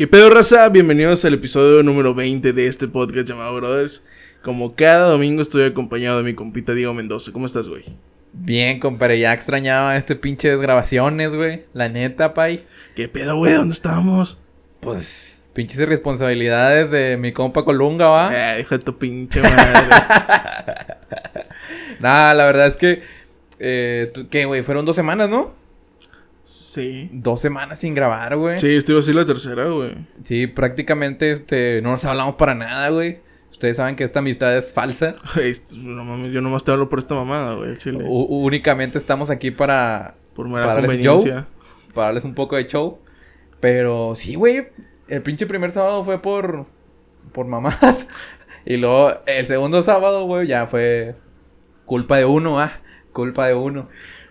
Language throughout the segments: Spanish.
¿Qué pedo, raza? Bienvenidos al episodio número 20 de este podcast llamado Brothers. Como cada domingo estoy acompañado de mi compita Diego Mendoza. ¿Cómo estás, güey? Bien, compadre, ya extrañaba este pinche grabaciones, güey. La neta, pay. ¿Qué pedo, güey? ¿Dónde estábamos? Pues, pinches irresponsabilidades de mi compa Colunga, ¿va? Eh, hijo de tu pinche madre. Nada, la verdad es que... Eh, ¿Qué, güey? Fueron dos semanas, ¿no? Sí. Dos semanas sin grabar, güey. Sí, esto iba a ser la tercera, güey. Sí, prácticamente este, no nos hablamos para nada, güey. Ustedes saben que esta amistad es falsa. No mames, yo nomás te hablo por esta mamada, güey, chile. U- únicamente estamos aquí para, por mera para darles conveniencia. para darles un poco de show. Pero sí, güey. El pinche primer sábado fue por. por mamás. Y luego el segundo sábado, güey, ya fue. culpa de uno, ah. Culpa de uno.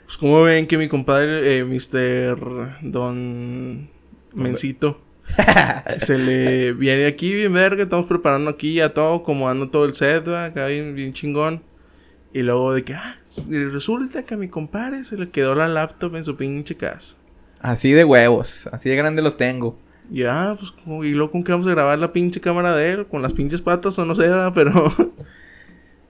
Pues, como ven que mi compadre, eh, Mr. Don Mencito, se le viene aquí bien verga, estamos preparando aquí ya todo, acomodando todo el set, ¿va? acá bien, bien chingón. Y luego de que, ah, resulta que a mi compadre se le quedó la laptop en su pinche casa. Así de huevos. Así de grande los tengo. Y ah, pues, ¿cómo- ¿y luego con qué vamos a grabar la pinche cámara de él? ¿Con las pinches patas o no sé, pero...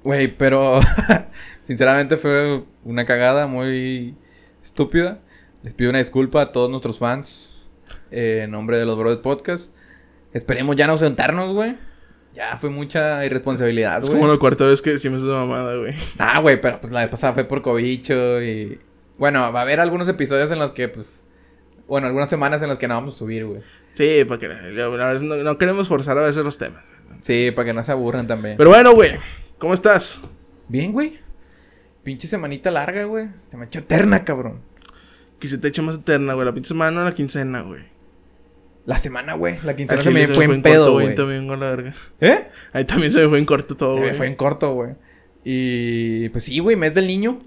Güey, pero. sinceramente fue una cagada muy estúpida. Les pido una disculpa a todos nuestros fans. eh, en nombre de los Brothers Podcast. Esperemos ya no sentarnos, güey. Ya fue mucha irresponsabilidad, es güey. como la cuarta vez que decimos esa mamada, güey. Ah, güey, pero pues la vez pasada fue por cobicho y... Bueno, va a haber algunos episodios en los que, pues... Bueno, algunas semanas en las que no vamos a subir, güey. Sí, para que... la verdad, no, no queremos forzar a veces los temas. Sí, para que no se aburran también. Pero bueno, güey, ¿cómo estás? Bien, güey. Pinche semanita larga, güey. Se me ha hecho eterna, cabrón. Que se te eche más eterna, güey. La pinche semana o la quincena, güey. La semana, güey. La quincena se me fue en pedo, güey. También, con la verga. ¿Eh? Ahí también se me fue en corto todo, Se güey. me fue en corto, güey. Y... Pues sí, güey. Mes del niño.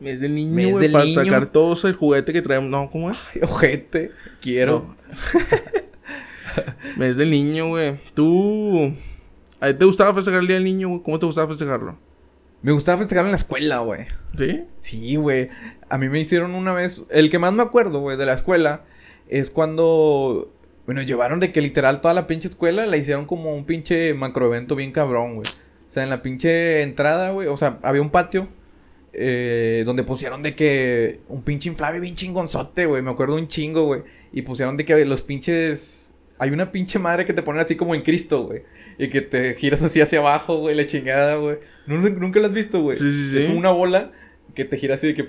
Mes del niño, Mes güey. del Para niño. sacar todos el juguete que traemos. No, ¿cómo es? Ay, ojete. Quiero. Mes del niño, güey. Tú... ¿A ti te gustaba festejar el día del niño, güey? ¿Cómo te gustaba festejarlo? Me gustaba festejar en la escuela, güey. ¿Sí? Sí, güey. A mí me hicieron una vez. El que más me acuerdo, güey, de la escuela es cuando. Bueno, llevaron de que literal toda la pinche escuela la hicieron como un pinche macroevento bien cabrón, güey. O sea, en la pinche entrada, güey. O sea, había un patio. eh, donde pusieron de que un pinche inflable bien chingonzote, güey. Me acuerdo un chingo, güey. Y pusieron de que los pinches. Hay una pinche madre que te ponen así como en Cristo, güey. Y que te giras así hacia abajo, güey, la chingada, güey. ¿Nu- Nunca lo has visto, güey. Sí, sí, sí. Es como una bola que te gira así de que.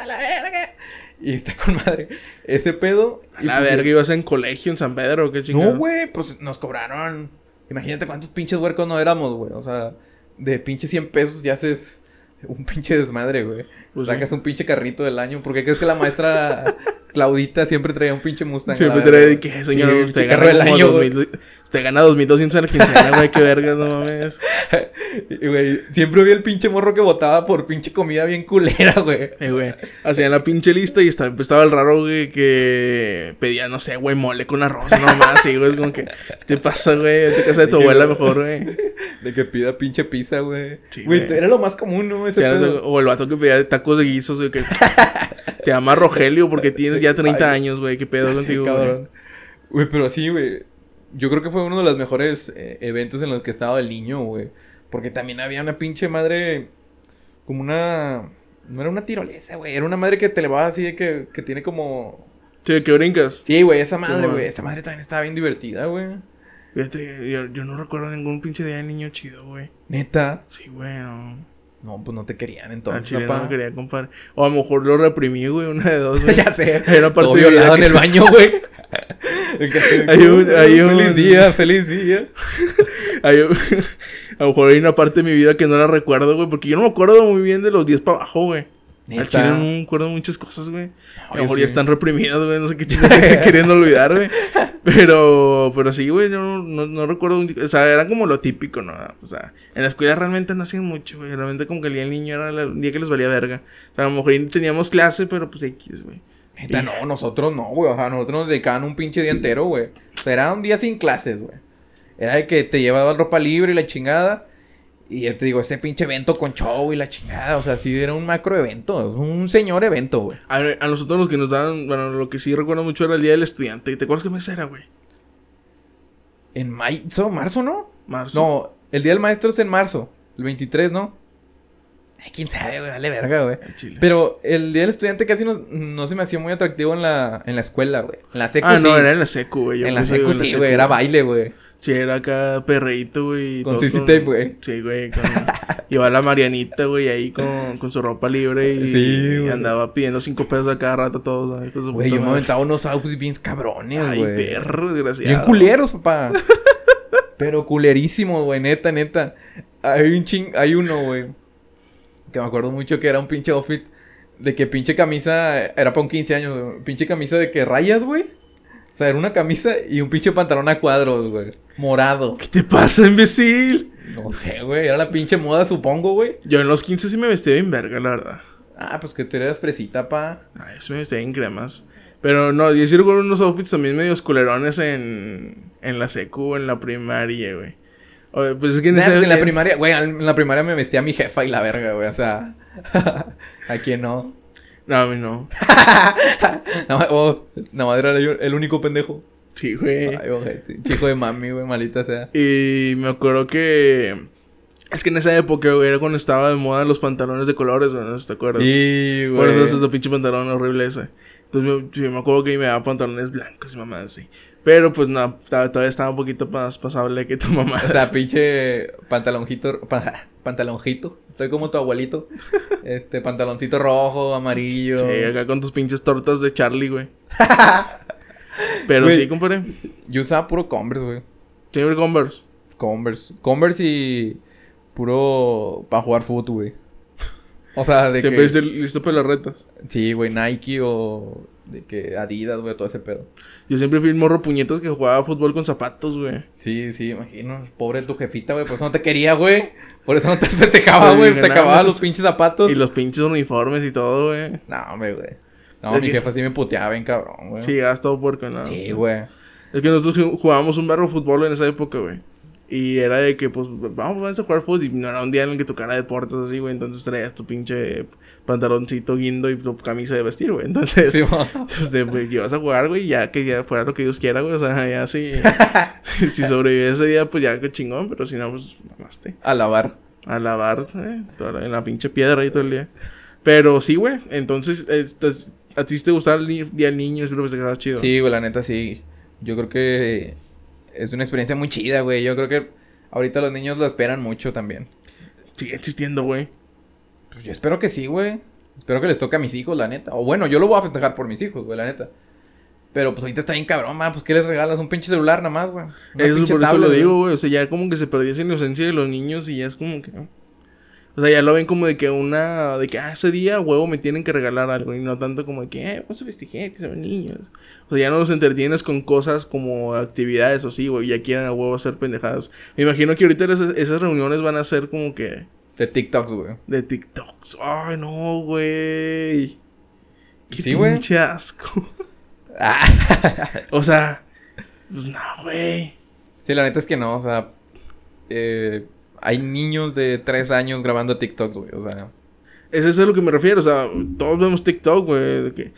¡A la verga! Y está con madre. Ese pedo. A la pues, verga, ibas en colegio en San Pedro, qué chingado. No, güey, pues nos cobraron. Imagínate cuántos pinches huercos no éramos, güey. O sea, de pinches 100 pesos ya haces un pinche desmadre, güey. Pues Sacas sí. un pinche carrito del año. ¿Por qué crees que la maestra Claudita siempre traía un pinche Mustang? Siempre de que, Sí, señor, el usted gana del año, güey. 2000, Usted gana 2200 en la quincena, güey, qué vergas, no mames. Y, güey, siempre vi el pinche morro que votaba por pinche comida bien culera, güey. Eh, güey, hacían la pinche lista y estaba, estaba el raro, güey, que pedía, no sé, güey, mole con arroz, nomás, sí, güey, es como que, ¿qué te pasa, güey? A casa de tu De que- abuela mejor, güey. De que pida pinche pizza, güey. Sí, güey, era lo más común, ¿no? Ese Sí. O el vato que pedía tacos de guisos, güey, que te llama Rogelio porque tienes ya 30 Ay, años, güey, qué pedo contigo, güey. pero sí, güey. Yo creo que fue uno de los mejores eh, eventos en los que estaba el niño, güey. Porque también había una pinche madre. Como una. No era una tirolesa, güey. Era una madre que te elevaba así de que, que tiene como. Sí, que brincas. Sí, güey, esa madre, güey. Esa madre también estaba bien divertida, güey. Fíjate, yo, yo no recuerdo ningún pinche día de niño chido, güey. Neta. Sí, güey, no. No, pues no te querían Al entonces, chile no papá. me quería comprar. O a lo mejor lo reprimí, güey, una de dos, güey. ya sé. Era parte Todo de mi vida violado en el baño, güey. Hay un- hay un- Feliz día, feliz día. Hay- a lo mejor hay una parte de mi vida que no la recuerdo, güey, porque yo no me acuerdo muy bien de los 10 para abajo, güey. Al chile no me acuerdo muchas cosas, güey. A lo mejor ya están reprimidas, güey, no sé qué chingados estoy queriendo olvidar, güey. Pero, pero sí, güey, yo no, no, no recuerdo. un- O sea, era como lo típico, ¿no? O sea, en la escuela realmente no hacían mucho, güey. Realmente como que el día del niño era un día que les valía verga. O sea, a lo mejor teníamos clase, pero pues X, güey. Neta, no, nosotros no, güey. O sea, nosotros nos dedicaban un pinche día entero, güey. O sea, era un día sin clases, güey. Era de que te llevaba ropa libre y la chingada. Y ya te digo, ese pinche evento con show y la chingada. O sea, sí era un macro evento. Un señor evento, güey. A, a nosotros los que nos daban, bueno, lo que sí recuerdo mucho era el día del estudiante. ¿Te acuerdas qué mes era, güey? En marzo, marzo, ¿no? Marzo. No, el día del maestro es en marzo. El 23, ¿no? Ay, quién sabe, güey. Dale verga, güey. Pero el día del estudiante casi no, no se me hacía muy atractivo en la, en la escuela, güey. En la secu ah, sí. no, era en la secu, güey. En la secu sí, güey. Era baile, güey. Sí, era acá perreíto, güey. y Con CC tape, güey. Sí, güey. Con... Iba la Marianita, güey, ahí con, con su ropa libre y, Sí, y güey. andaba pidiendo cinco pesos a cada rato todos, ¿sabes? Su Güey, yo me aventaba unos outfits bien cabrones, Ay, güey. perro, desgraciado. Bien culeros, papá. Pero culerísimos, güey, neta, neta. Hay un ching, hay uno, güey. Que me acuerdo mucho que era un pinche outfit de que pinche camisa era para un 15 años, güey. Pinche camisa de que rayas, güey. O sea, era una camisa y un pinche pantalón a cuadros, güey. Morado. ¿Qué te pasa, imbécil? No sé, güey. Era la pinche moda, supongo, güey. Yo en los 15 sí me vestía bien verga, la verdad. Ah, pues que tú eras fresita, pa. Ay, sí me vestía bien cremas. Pero no, yo sí recuerdo unos outfits también medios culerones en, en la secu, en la primaria, güey. Oye, pues es que en Nah, ese... pues en la primaria, güey, en la primaria me vestía mi jefa y la verga, güey. O sea, ¿a quién no? No, a mí no. Nada oh, más era yo el único pendejo. Sí, güey. Ay, ojete. Chico de mami, güey, malita sea. Y me acuerdo que... Es que en esa época, güey, era cuando estaba de moda los pantalones de colores, güey, no te acuerdas. Sí, güey. Por eso es el pinche pantalón horrible ese. Entonces yo, sí, me acuerdo que me daba pantalones blancos y mamá así. Pero pues no, todavía estaba un poquito más pasable que tu mamá. O sea, pinche pantalonjito, pa- pantalonjito. Estoy como tu abuelito. Este, pantaloncito rojo, amarillo. Sí, acá con tus pinches tortas de Charlie, güey. Pero sí, compadre. Yo usaba puro Converse, güey. Siempre Converse. Converse. Converse y puro para jugar fútbol, güey. O sea, de Siempre que... esté listo para las retas. Sí, güey, Nike o de que Adidas, güey, todo ese pedo. Yo siempre fui el morro puñetas que jugaba fútbol con zapatos, güey. Sí, sí, imagino. Pobre tu jefita, güey. Por eso no te quería, güey. Por eso no te festejaba, güey. Te acababa los pinches zapatos. Y los pinches uniformes y todo, güey. No, hombre, güey. No, ¿De mi jefa sí me puteaba bien cabrón, güey. Sí, llegabas todo porque nada. Sí, güey. Es que nosotros ju- jugábamos un barro fútbol en esa época, güey. Y era de que, pues, vamos, vamos a jugar fútbol. Y no era un día en el que tocara deportes así, güey. Entonces traías tu pinche pantaloncito guindo y tu camisa de vestir, güey. Entonces, Sí, pues, de, pues, ibas a jugar, güey. Ya que ya fuera lo que Dios quiera, güey. O sea, ya si, si sobrevives ese día, pues ya que chingón. Pero si no, pues, mamaste. A lavar. A lavar, eh, toda en la pinche piedra ahí todo el día. Pero sí, güey. Entonces, este, a ti te gustaba el día del niño, es lo que te chido. Sí, güey, la neta sí. Yo creo que es una experiencia muy chida, güey. Yo creo que ahorita los niños lo esperan mucho también. Sigue existiendo, güey. Pues yo espero que sí, güey. Espero que les toque a mis hijos, la neta. O bueno, yo lo voy a festejar por mis hijos, güey, la neta. Pero pues ahorita está bien cabrón, ma. Pues ¿qué les regalas? Un pinche celular nada más, güey. Eso, por eso lo güey. digo, güey. O sea, ya como que se perdió esa inocencia de los niños y ya es como que... O sea, ya lo ven como de que una... De que, ah, ese día, huevo, me tienen que regalar algo. Y no tanto como de que, eh, vamos a festejar, que son niños. O sea, ya no los entretienes con cosas como actividades o sí, güey. Ya quieren a huevo hacer pendejadas. Me imagino que ahorita esas, esas reuniones van a ser como que... De TikToks, güey. De TikToks. Ay, no, güey. Qué Sí, pinche asco. o sea... Pues no, güey. Sí, la neta es que no, o sea, eh, hay niños de tres años grabando TikToks, güey, o sea, Eso es a lo que me refiero, o sea, todos vemos TikTok, güey. que-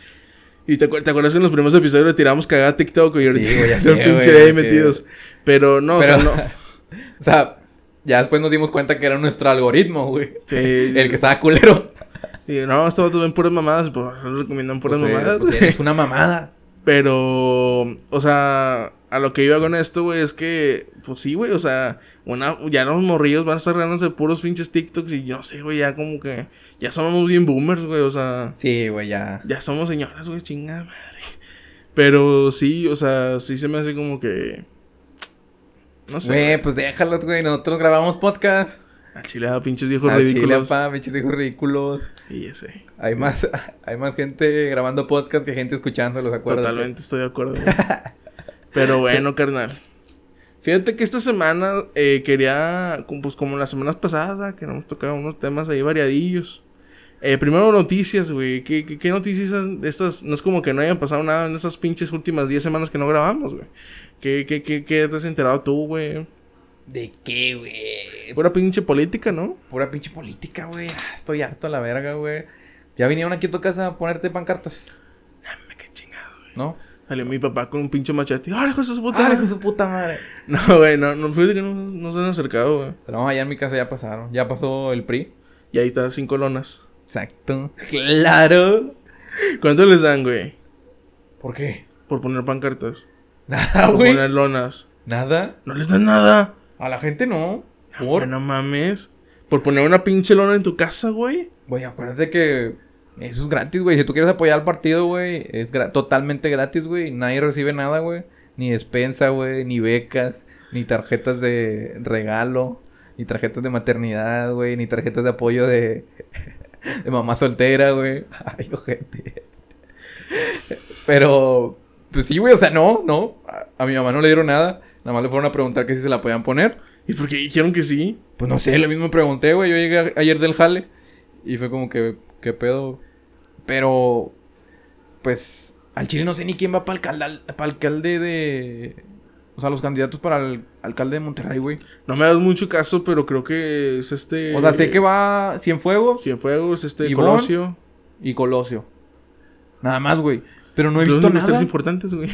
Y te, acuer- te acuerdas que en los primeros episodios le tiramos cagada a TikTok, güey. y ahorita Sí, güey, ya sé, pinche ahí metidos. Pero no, Pero- o sea, no. o sea, ya después nos dimos cuenta que era nuestro algoritmo, güey, Sí, el que estaba culero. y no, estos vatos ven puras mamadas, pues recomiendan puras mamadas. pues, güey. eres una mamada. Pero, o sea, a lo que iba con esto, güey, es que, pues sí, güey, o sea, una, ya los morrillos van a estar ganándose puros pinches TikToks y yo no sé, güey, ya como que, ya somos bien boomers, güey, o sea, Sí, güey, ya. ya somos señoras, güey, chingada madre. Pero sí, o sea, sí se me hace como que, no sé, Güey, pues déjalos, güey, nosotros grabamos podcast. a Chile a pinches viejos A Chile, ridículos. pa, pinches hijos ridículos. y ese, Hay más, hay más gente grabando podcast que gente escuchándolos, acuérdate. Totalmente estoy de acuerdo. Pero bueno, carnal. Fíjate que esta semana eh, quería, pues como las semanas pasadas, que nos tocado unos temas ahí variadillos. Eh, primero noticias, güey. ¿Qué, qué, qué noticias estas? No es como que no hayan pasado nada en estas pinches últimas 10 semanas que no grabamos, güey. ¿Qué, qué, qué, qué te has enterado tú, güey? ¿De qué, güey? Pura pinche política, ¿no? Pura pinche política, güey. Ah, Estoy harto a la verga, güey. Ya vinieron aquí a tu casa a ponerte pancartas, Dame qué chingado, güey. ¿no? Salió mi papá con un pinche machete. ¡Ah, hijo de su puta! ¡Ah, hijo de su puta madre! No, güey, no, no, fíjate que no, no se han acercado, güey. Pero vamos, allá en mi casa ya pasaron. Ya pasó el PRI. Y ahí está, cinco lonas. Exacto. ¡Claro! ¿Cuánto les dan, güey? ¿Por qué? Por poner pancartas. Nada, por güey. poner lonas. Nada. No les dan nada. A la gente no. Güey, ¿Por? no mames. Por poner una pinche lona en tu casa, güey. Güey, acuérdate que eso es gratis, güey. Si tú quieres apoyar al partido, güey, es gra- totalmente gratis, güey. Nadie recibe nada, güey. Ni despensa, güey, ni becas, ni tarjetas de regalo, ni tarjetas de maternidad, güey, ni tarjetas de apoyo de, de mamá soltera, güey. Ay, ojete. Pero, pues sí, güey, o sea, no, no. A, a mi mamá no le dieron nada. Nada más le fueron a preguntar que si se la podían poner. ¿Y por qué dijeron que sí? Pues no sé, lo mismo pregunté, güey. Yo llegué a- ayer del jale y fue como que, ¿qué pedo? Pero, pues, al chile no sé ni quién va para alcalde, para alcalde de... O sea, los candidatos para el alcalde de Monterrey, güey. No me das mucho caso, pero creo que es este. O sea, sé que va Cienfuegos Cienfuegos, este. Ivonne. Colosio. y Colosio. Nada más, güey. Pero no he Los visto nada. importantes, güey.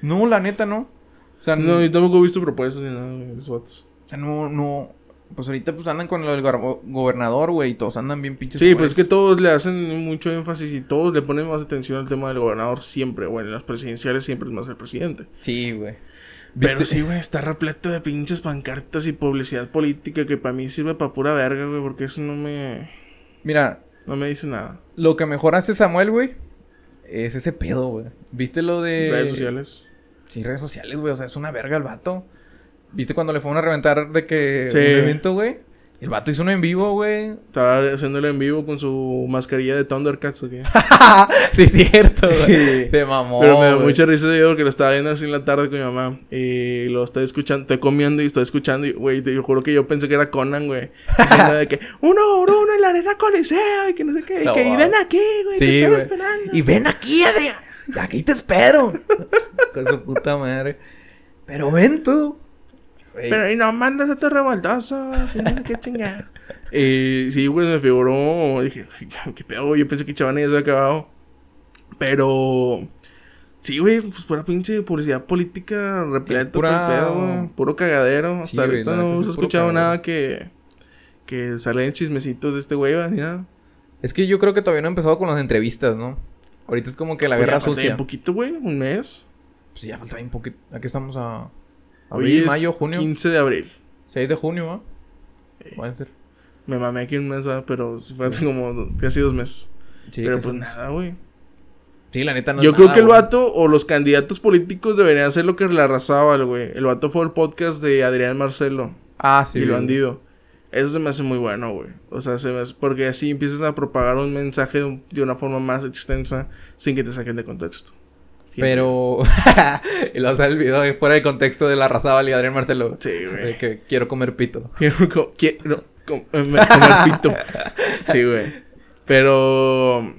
No, la neta, no. O sea, No, yo tampoco he visto propuestas ni nada, esos vatos. o sea, no, no... Pues ahorita pues andan con lo del gar- gobernador, güey. Y todos andan bien pinches. Sí, pues es que todos le hacen mucho énfasis y todos le ponen más atención al tema del gobernador siempre, güey. En las presidenciales siempre es más el presidente. Sí, güey. Pero ¿Viste? sí, güey, está repleto de pinches pancartas y publicidad política que para mí sirve para pura verga, güey, porque eso no me, Mira, no me dice nada. Lo que mejor hace Samuel, güey, es ese pedo, güey. ¿Viste lo de. Redes sociales. Sí, redes sociales, güey. O sea, es una verga el vato. ¿Viste cuando le fueron a reventar de que. Sí. Un evento, güey? El vato hizo uno en vivo, güey. Estaba haciéndolo en vivo con su mascarilla de Thundercats, ¿o qué? sí, cierto, güey. Se mamó. Pero me da güey. mucha risa yo porque lo estaba viendo así en la tarde con mi mamá. Y lo estoy escuchando, estoy comiendo y estoy escuchando. Y, güey, te yo juro que yo pensé que era Conan, güey. Diciendo de que uno por uno en la arena coliseo y que no sé qué. Y que y ven aquí, güey, Sí, te estoy esperando. Y ven aquí, Adrián. Aquí te espero. Con su puta madre. Pero ven tú. Pero y no mandas a tu revoltoso, no sé qué chingar. Sí, güey, me figuró. Dije, qué pedo. Yo pensé que Chavana ya se había acabado. Pero. Sí, güey, pues pura pinche publicidad política repleta pura- pedo. Puro cagadero. Hasta Sí, güey, ahorita no hemos es puro escuchado cagadero. nada que. Que salen chismecitos de este güey. Ni nada. Es que yo creo que todavía no ha empezado con las entrevistas, ¿no? Ahorita es como que la Oye, guerra ya falta sucia. bien poquito, güey. Un mes. Pues ya falta bien poquito. Aquí estamos a. Hoy Abril, es mayo, junio. 15 de abril. 6 de junio, ¿va? Puede ser. Me mamé aquí un mes, ¿verdad? Pero faltan como casi dos meses. Sí, Pero pues son- nada, güey. Sí, la neta no Yo es creo nada, que el güey. vato o los candidatos políticos deberían hacer lo que le arrasaba al güey. El vato fue el podcast de Adrián Marcelo Ah, sí. y güey. bandido. Eso se me hace muy bueno, güey. O sea, se me hace- porque así empiezas a propagar un mensaje de una forma más extensa sin que te saquen de contexto. Pero. y luego sale el video de fuera de contexto de la Razábal y Adrián Marcelo. Sí, De güey. que quiero comer pito. Quiero, co- quiero com- eh, me- comer pito. Sí, güey. Pero...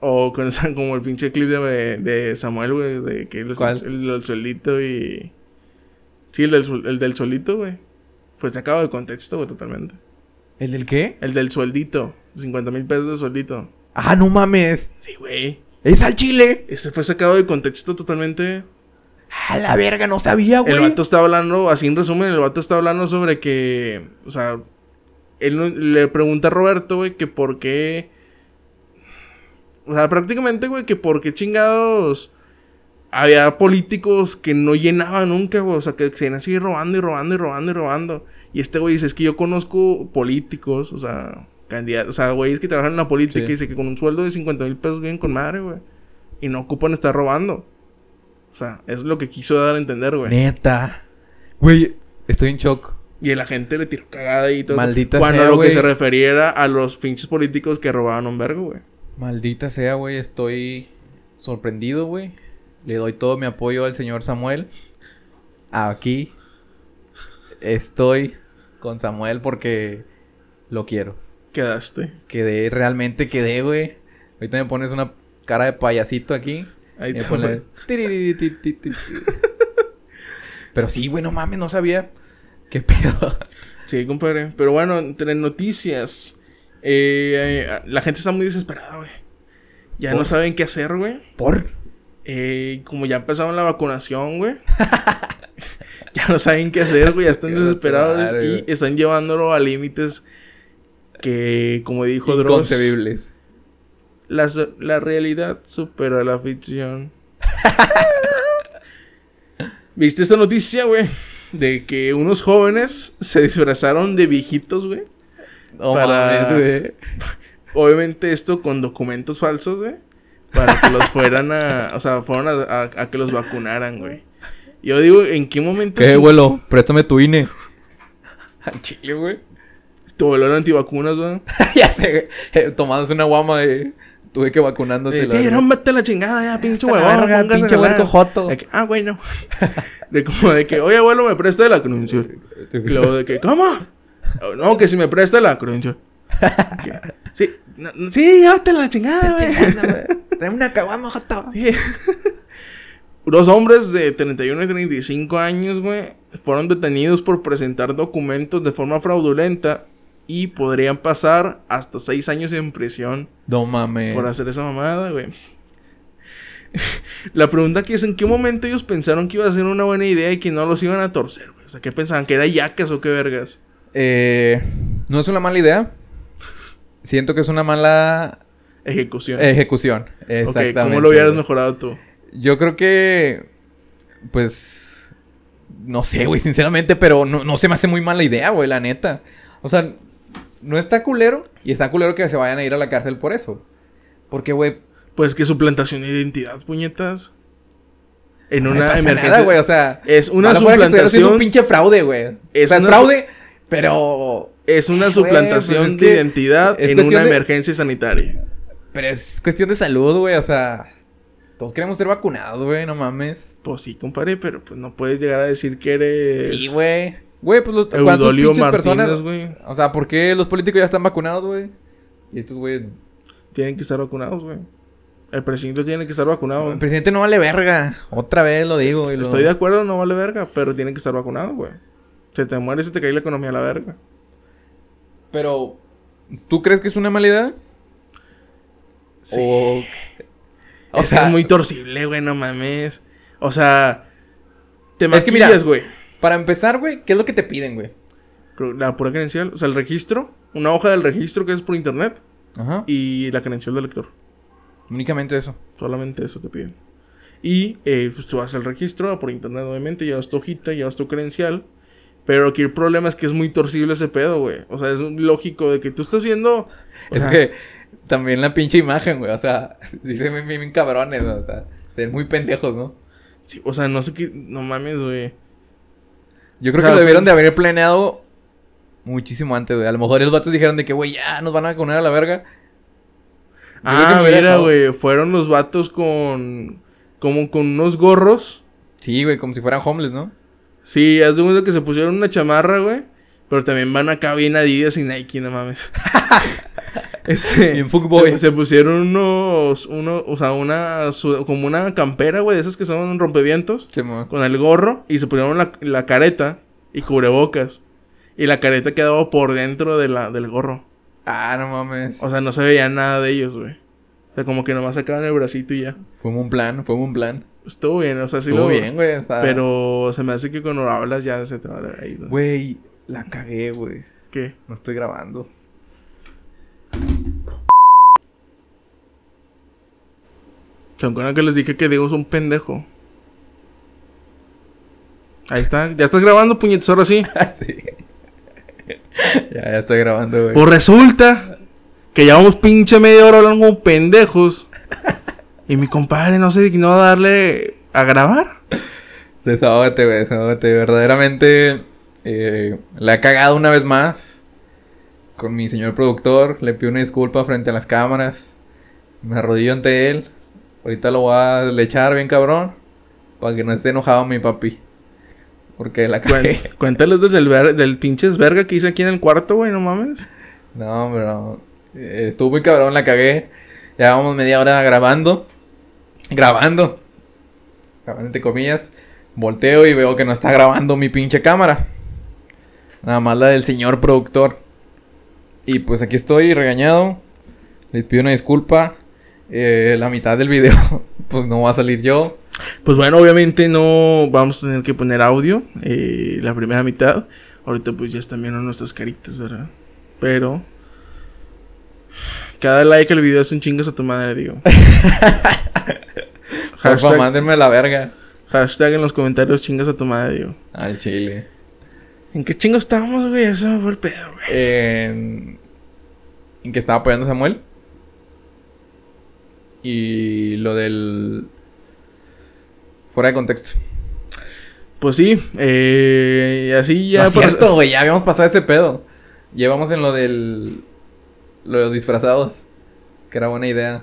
O con esa, como el pinche clip de, de Samuel, güey, de que el, ¿Cuál? el, y... Sí, el del, el del sueldito, güey. Fue sacado de contexto, güey, totalmente. ¿El del qué? El del sueldito. 50 mil pesos de sueldito. Ah, no mames. Sí, güey. Es al chile. Ese fue sacado de contexto totalmente. A la verga, no sabía, güey. El vato está hablando, así en resumen, el vato está hablando sobre que, o sea, él le pregunta a Roberto, güey, que por qué, o sea, prácticamente, güey, que por qué chingados había políticos que no llenaban nunca, güey, o sea, que se iban así robando y robando y robando y robando. Y este güey dice, es que yo conozco políticos, o sea, candidatos, o sea, güeyes que trabajan en la política Sí. y dice que con un sueldo de 50 mil pesos viven con madre, güey. Y no ocupan estar robando. O sea, es lo que quiso dar a entender, güey. Neta. Güey, estoy en shock. Y la gente le tiró cagada y todo. Maldita Cuando sea, lo güey. que se refería era a los pinches políticos que robaban un vergo, güey. Maldita sea, güey. Estoy sorprendido, güey. Le doy todo mi apoyo al señor Samuel. Aquí estoy con Samuel porque lo quiero. Quedaste. Quedé, realmente quedé, güey. Ahorita me pones una cara de payasito aquí. Ahí y me está, pone güey. tiririritiriti. Pero sí, güey, no mames, no sabía. ¿Qué pedo? Sí, compadre. Pero bueno, entre noticias. eh, eh, la gente está muy desesperada, güey. Ya no saben qué hacer, güey. ¿Por? Eh, como ya empezaron la vacunación, güey. ya no saben qué hacer, güey. Ya están desesperados y están llevándolo a límites que, como dijo Dross, Inconcebibles. la, la realidad supera la ficción. ¿Viste esta noticia, güey? De que unos jóvenes se disfrazaron de viejitos, güey. No Para- güey. Obviamente esto con documentos falsos, güey. Para que los fueran a... O sea, fueron a, a- a que los vacunaran, güey. Yo digo, ¿en qué momento... ¿Qué, su- abuelo? Préstame tu INE. Al chile, güey. Tu era antivacunas, güey. ya sé, güey. Eh, Tomándose una guama de... Tuve que vacunándote. Eh, sí, no, la chingada ya, pinche huevón. pinche huerco joto. De que, ah, güey, no. De como de que, oye, abuelo, me presta la credencial. Y luego de que, ¿cómo? No, que si me presta la credencial. Sí, no, sí, llévate la chingada, güey. Trae una caguama, joto. Sí. Dos hombres de 31 y 35 años, güey, fueron detenidos por presentar documentos de forma fraudulenta y podrían pasar hasta seis años en prisión No mames. por hacer esa mamada, güey. La pregunta aquí es en qué momento ellos pensaron que iba a ser una buena idea y que no los iban a torcer, güey. O sea, ¿qué pensaban? ¿Que era yacas o qué vergas? Eh, no es una mala idea. Siento que es una mala Ejecución. ejecución. Exactamente. ¿cómo lo hubieras mejorado tú? Yo creo que. Pues. No sé, güey, sinceramente, pero no, no se me hace muy mala idea, güey, la neta. O sea, no está culero y está culero que se vayan a ir a la cárcel por eso. Porque, güey, Pues que suplantación de identidad, puñetas. En no una emergencia. güey, o sea. es una mejor que suplantación. un pinche fraude, güey. Es o sea, es una fraude, pero. Es una suplantación pues es de identidad en una de- emergencia sanitaria. Pero es cuestión de salud, güey, o sea. Todos queremos ser vacunados, güey, no mames. Pues sí, compadre, pero pues no puedes llegar a decir que eres. Sí, güey. Güey, pues los ¿cuántas Eudolio Martínez, personas- güey. O sea, ¿por qué los políticos ya están vacunados, güey? Y estos, güey. Tienen que estar vacunados, güey. El presidente tiene que estar vacunado. El presidente no vale verga. Otra vez lo digo. y lo- Estoy de acuerdo, no vale verga, pero tienen que estar vacunados, güey. Se te muere, se te cae la economía a la verga. Pero, ¿tú crees que es una mala idea? Sí. O, o Es que sea, es muy torcible, güey, no mames. O sea, te Es que maquillas, güey. Para empezar, güey, ¿qué es lo que te piden, güey? La pura credencial, o sea, el registro, una hoja del registro que es por internet Ajá. y la credencial del lector. Únicamente eso. Solamente eso te piden. Y eh, pues tú haces el registro por internet, obviamente, llevas tu hojita, llevas tu credencial. Pero aquí el problema es que es muy torcible ese pedo, güey. O sea, es lógico de que tú estás viendo. es sea, que también la pinche imagen, güey. O sea, dicen bien, bien cabrones, ¿no? o sea, se ven muy pendejos, ¿no? sí, o sea, no sé qué. No mames, güey. Yo creo O sea, que lo debieron de haber planeado muchísimo antes, güey. A lo mejor los vatos dijeron de que, güey, ya nos van a vacunar a la verga. Yo Ah, mira, güey. Fueron los vatos con. Como con unos gorros. Sí, güey, como si fueran homeless, ¿no? Sí, haz de cuenta que se pusieron una chamarra, güey. Pero también van acá bien Adidas y Nike, no mames. este. Bien fuckboy. Se, pusieron unos. Uno, o sea, una. su- como una campera, güey, de esas que son rompevientos. Sí. Con el gorro. Y se pusieron la, la careta y cubrebocas. Y la careta quedaba por dentro de la, del gorro. Ah, no mames. O sea, no se veía nada de ellos, güey. O sea, como que nomás sacaban el bracito y ya. fue un plan, fue un plan. Estuvo bien, o sea, sí Estuvo lo... bien, güey. Pero se me hace que cuando hablas ya se te va a ir. Güey, la cagué, güey. ¿Qué? No estoy grabando. ¿Se acuerdan que les dije que Diego es un pendejo? Ahí está. ¿Ya estás grabando, puñetes? Ahora sí. sí. ya, ya estoy grabando, güey. Pues resulta que llevamos pinche media hora hablando como pendejos. Y mi compadre no se dignó a darle a grabar. Desahógate, güey, desahógate. Verdaderamente eh, la he cagado una vez más con mi señor productor. Le pido una disculpa frente a las cámaras. Me arrodillo ante él. Ahorita lo voy a lechar bien cabrón. Para que no esté enojado mi papi. Porque la cagué. Cuéntales desde el ver- del pinches verga que hice aquí en el cuarto, güey, no mames. No, pero eh, estuvo muy cabrón, la cagué. Ya vamos media hora grabando. Grabando. Grabando entre comillas. Volteo y veo que no está grabando mi pinche cámara. Nada más la del señor productor. Y pues aquí estoy regañado. Les pido una disculpa. Eh, la mitad del video pues no va a salir yo. Pues bueno, obviamente no vamos a tener que poner audio eh, la primera mitad. Ahorita pues ya están viendo nuestras caritas, ¿verdad? Pero... Cada like al video es un chingas a tu madre, digo. Hashtag, mándenme a la verga. Hashtag en los comentarios chingas a tu madre, digo. Al chile. ¿En qué chingos estábamos, güey? Eso fue el pedo, güey. En... en que estaba apoyando Samuel. Y lo del... Fuera de contexto. Pues sí, eh, así ya... No es cierto, güey, ya habíamos pasado ese pedo. Llevamos en lo del... Lo de los disfrazados. Que era buena idea.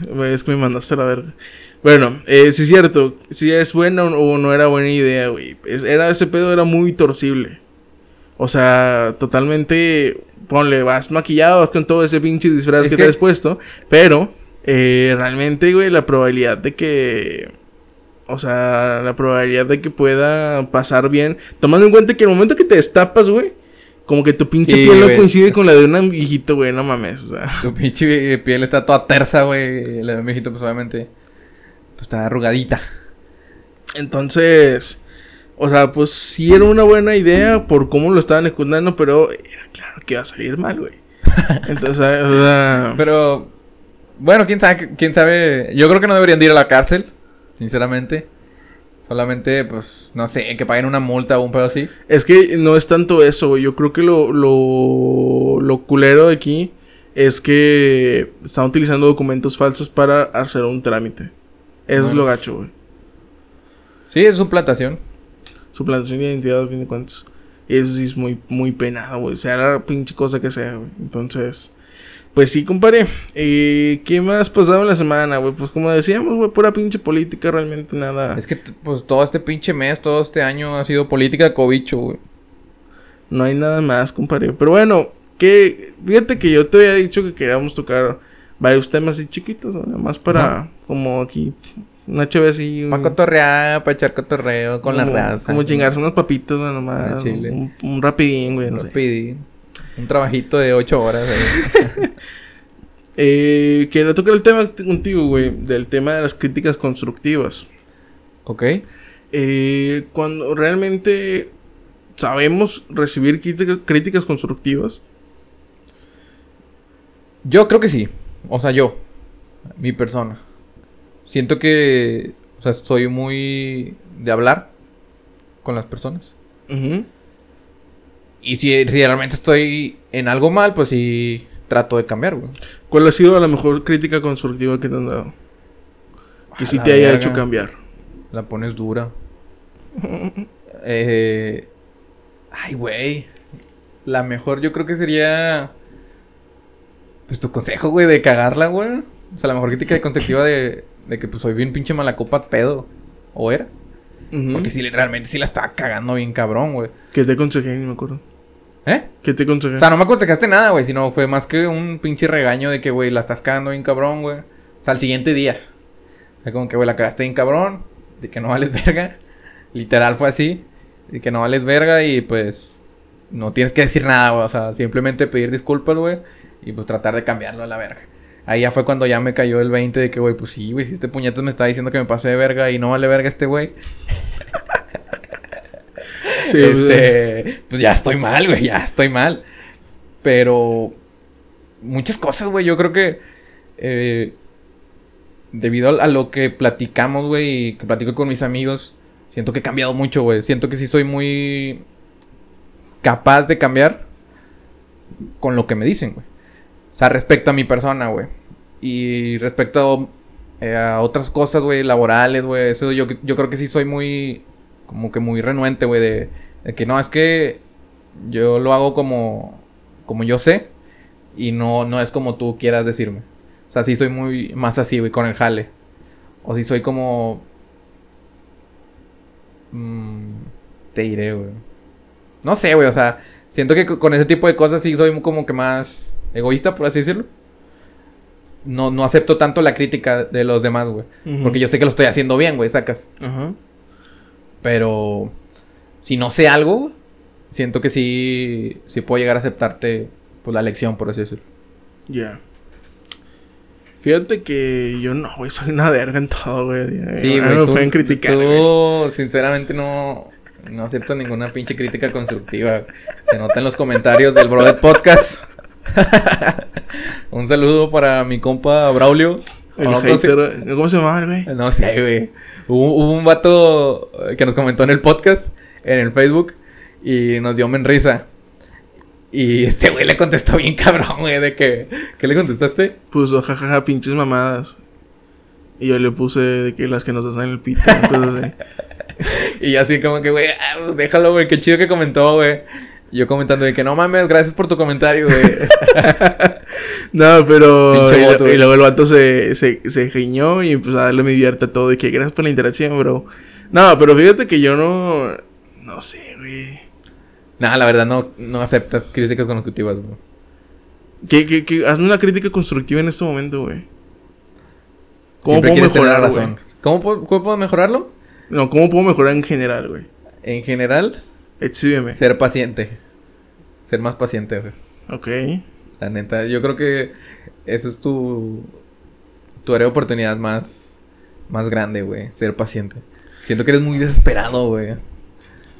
es que me mandaste a la verga. Bueno, eh, sí es cierto. Si es buena o no era buena idea, güey. Era, ese pedo era muy torcible. O sea, totalmente... Ponle, vas maquillado con todo ese pinche disfraz que, te has puesto. Pero, eh, realmente, güey, la probabilidad de que... O sea, la probabilidad de que pueda pasar bien. Tomando en cuenta que el momento que te destapas, güey como que tu pinche piel no coincide con la de un viejito, güey, no mames, o sea. Tu pinche piel está toda tersa, güey. La de un viejito, pues obviamente, pues está arrugadita. Entonces, o sea, pues sí era una buena idea por cómo lo estaban escondando, pero era claro que iba a salir mal, güey. Entonces, o sea. Pero, bueno, quién sabe, quién sabe. Yo creo que no deberían ir a la cárcel, sinceramente. Solamente, pues, no sé, que paguen una multa o un pedo así. Es que no es tanto eso, güey. Yo creo que lo, lo, lo culero de aquí es que están utilizando documentos falsos para hacer un trámite. Es lo gacho, güey. Sí, es suplantación. Suplantación de identidad, a fin de cuentas. Y eso sí es muy, muy penado, güey. Sea la pinche cosa que sea, güey. Entonces, pues sí, compadre. Eh, ¿Qué más pasado en la semana, güey? Pues como decíamos, güey, pura pinche política, realmente nada. Es que, pues todo este pinche mes, todo este año ha sido política de cobicho, güey. No hay nada más, compadre. Pero bueno, que fíjate que yo te había dicho que queríamos tocar varios temas así chiquitos, Nada más para, como aquí, una chévere así. Para cotorrear, para echar cotorreo con la raza. Como chingarse unos papitos, güey, nomás. Chile. Un, un, rapidín, güey. Un rapidín. Un trabajito de ocho horas. eh, quiero tocar el tema contigo, güey. Del tema de las críticas constructivas. Ok. Eh, cuando realmente sabemos recibir críticas constructivas. Yo creo que sí. O sea, yo. Mi persona. Siento que... O sea, soy muy... De hablar. Con las personas. Y si, realmente estoy en algo mal, pues sí trato de cambiar, güey. ¿Cuál ha sido la mejor crítica constructiva que te han dado? Que sí te haya hecho cambiar. La pones dura. eh, ay, güey. La mejor yo creo que sería... Pues tu consejo, güey, de cagarla, güey. O sea, la mejor crítica constructiva de, de que pues soy bien pinche mala copa pedo. ¿O era? Porque sí, realmente sí la estaba cagando bien cabrón, güey. ¿Qué te aconsejé? Ni me acuerdo. ¿Eh? ¿Qué te aconsejé? O sea, no me aconsejaste nada, güey, sino fue más que un pinche regaño de que, güey, la estás cagando bien cabrón, güey. O sea, al siguiente día. Fue como que, güey, la cagaste bien cabrón, de que no vales verga. Literal fue así, de que no vales verga y pues no tienes que decir nada, güey. O sea, simplemente pedir disculpas, güey, y pues tratar de cambiarlo a la verga. Ahí ya fue cuando ya me cayó el 20 de que, güey, pues sí, güey, si este puñetas me está diciendo que me pasé de verga y no vale verga este güey. Sí, este, pues ya estoy mal, güey, ya estoy mal. Pero muchas cosas, güey, yo creo que eh, debido a, lo que platicamos, güey, y que platico con mis amigos, siento que he cambiado mucho, güey. Siento que sí soy muy capaz de cambiar con lo que me dicen, güey. O sea, respecto a mi persona, güey. Y respecto eh, a otras cosas, güey, laborales, güey. Eso yo, yo creo que sí soy muy como que muy renuente, güey, de, que no, es que yo lo hago como, como yo sé y no, no es como tú quieras decirme. O sea, sí soy muy más así, güey, con el jale. O si soy como... Mmm, te diré, güey. No sé, güey, o sea, siento que con ese tipo de cosas sí soy como que más egoísta, por así decirlo. No, no acepto tanto la crítica de los demás, güey. Porque yo sé que lo estoy haciendo bien, güey, sacas. Ajá. Pero si no sé algo, siento que sí, sí puedo llegar a aceptarte pues, la lección, por así decirlo. Ya. Fíjate que yo no, güey, soy una verga en todo, güey. Sí, mí güey. me tú- pueden criticar, Tú, güey. sinceramente, no, no acepto ninguna pinche crítica constructiva. Se nota en los comentarios del Brodet Podcast. Un saludo para mi compa Braulio. El no, hater, ¿Cómo se llama, güey? No sé, güey. Hubo, hubo un vato que nos comentó en el podcast, en el Facebook, y nos dio men risa. Y este güey le contestó bien cabrón, güey, de que... ¿Qué le contestaste? Puso jajaja, pinches mamadas. Y yo le puse de que las que nos hacen el pito. Y yo así como que, güey, ah, pues déjalo, güey, qué chido que comentó, güey. Yo comentando de que no mames, gracias por tu comentario, güey. No, pero. Pinche Y, voto, y luego el vato se, se, se giñó y empezó a darle mi divierte a todo. Y que gracias por la interacción, bro. No, pero fíjate que yo no. No sé, güey. Nada, la verdad, no, no aceptas críticas constructivas, güey. ¿Qué, qué, qué? Hazme una crítica constructiva en este momento, güey. ¿Cómo Siempre puedo mejorar, razón. güey? ¿Cómo, puedo- ¿Cómo puedo mejorarlo? No, ¿cómo puedo mejorar en general, güey? En general, Exhíbeme. ser paciente. Ser más paciente, güey. Ok. La neta, yo creo que eso es tu, tu área de oportunidad más, más grande, güey. Ser paciente. Siento que eres muy desesperado, güey.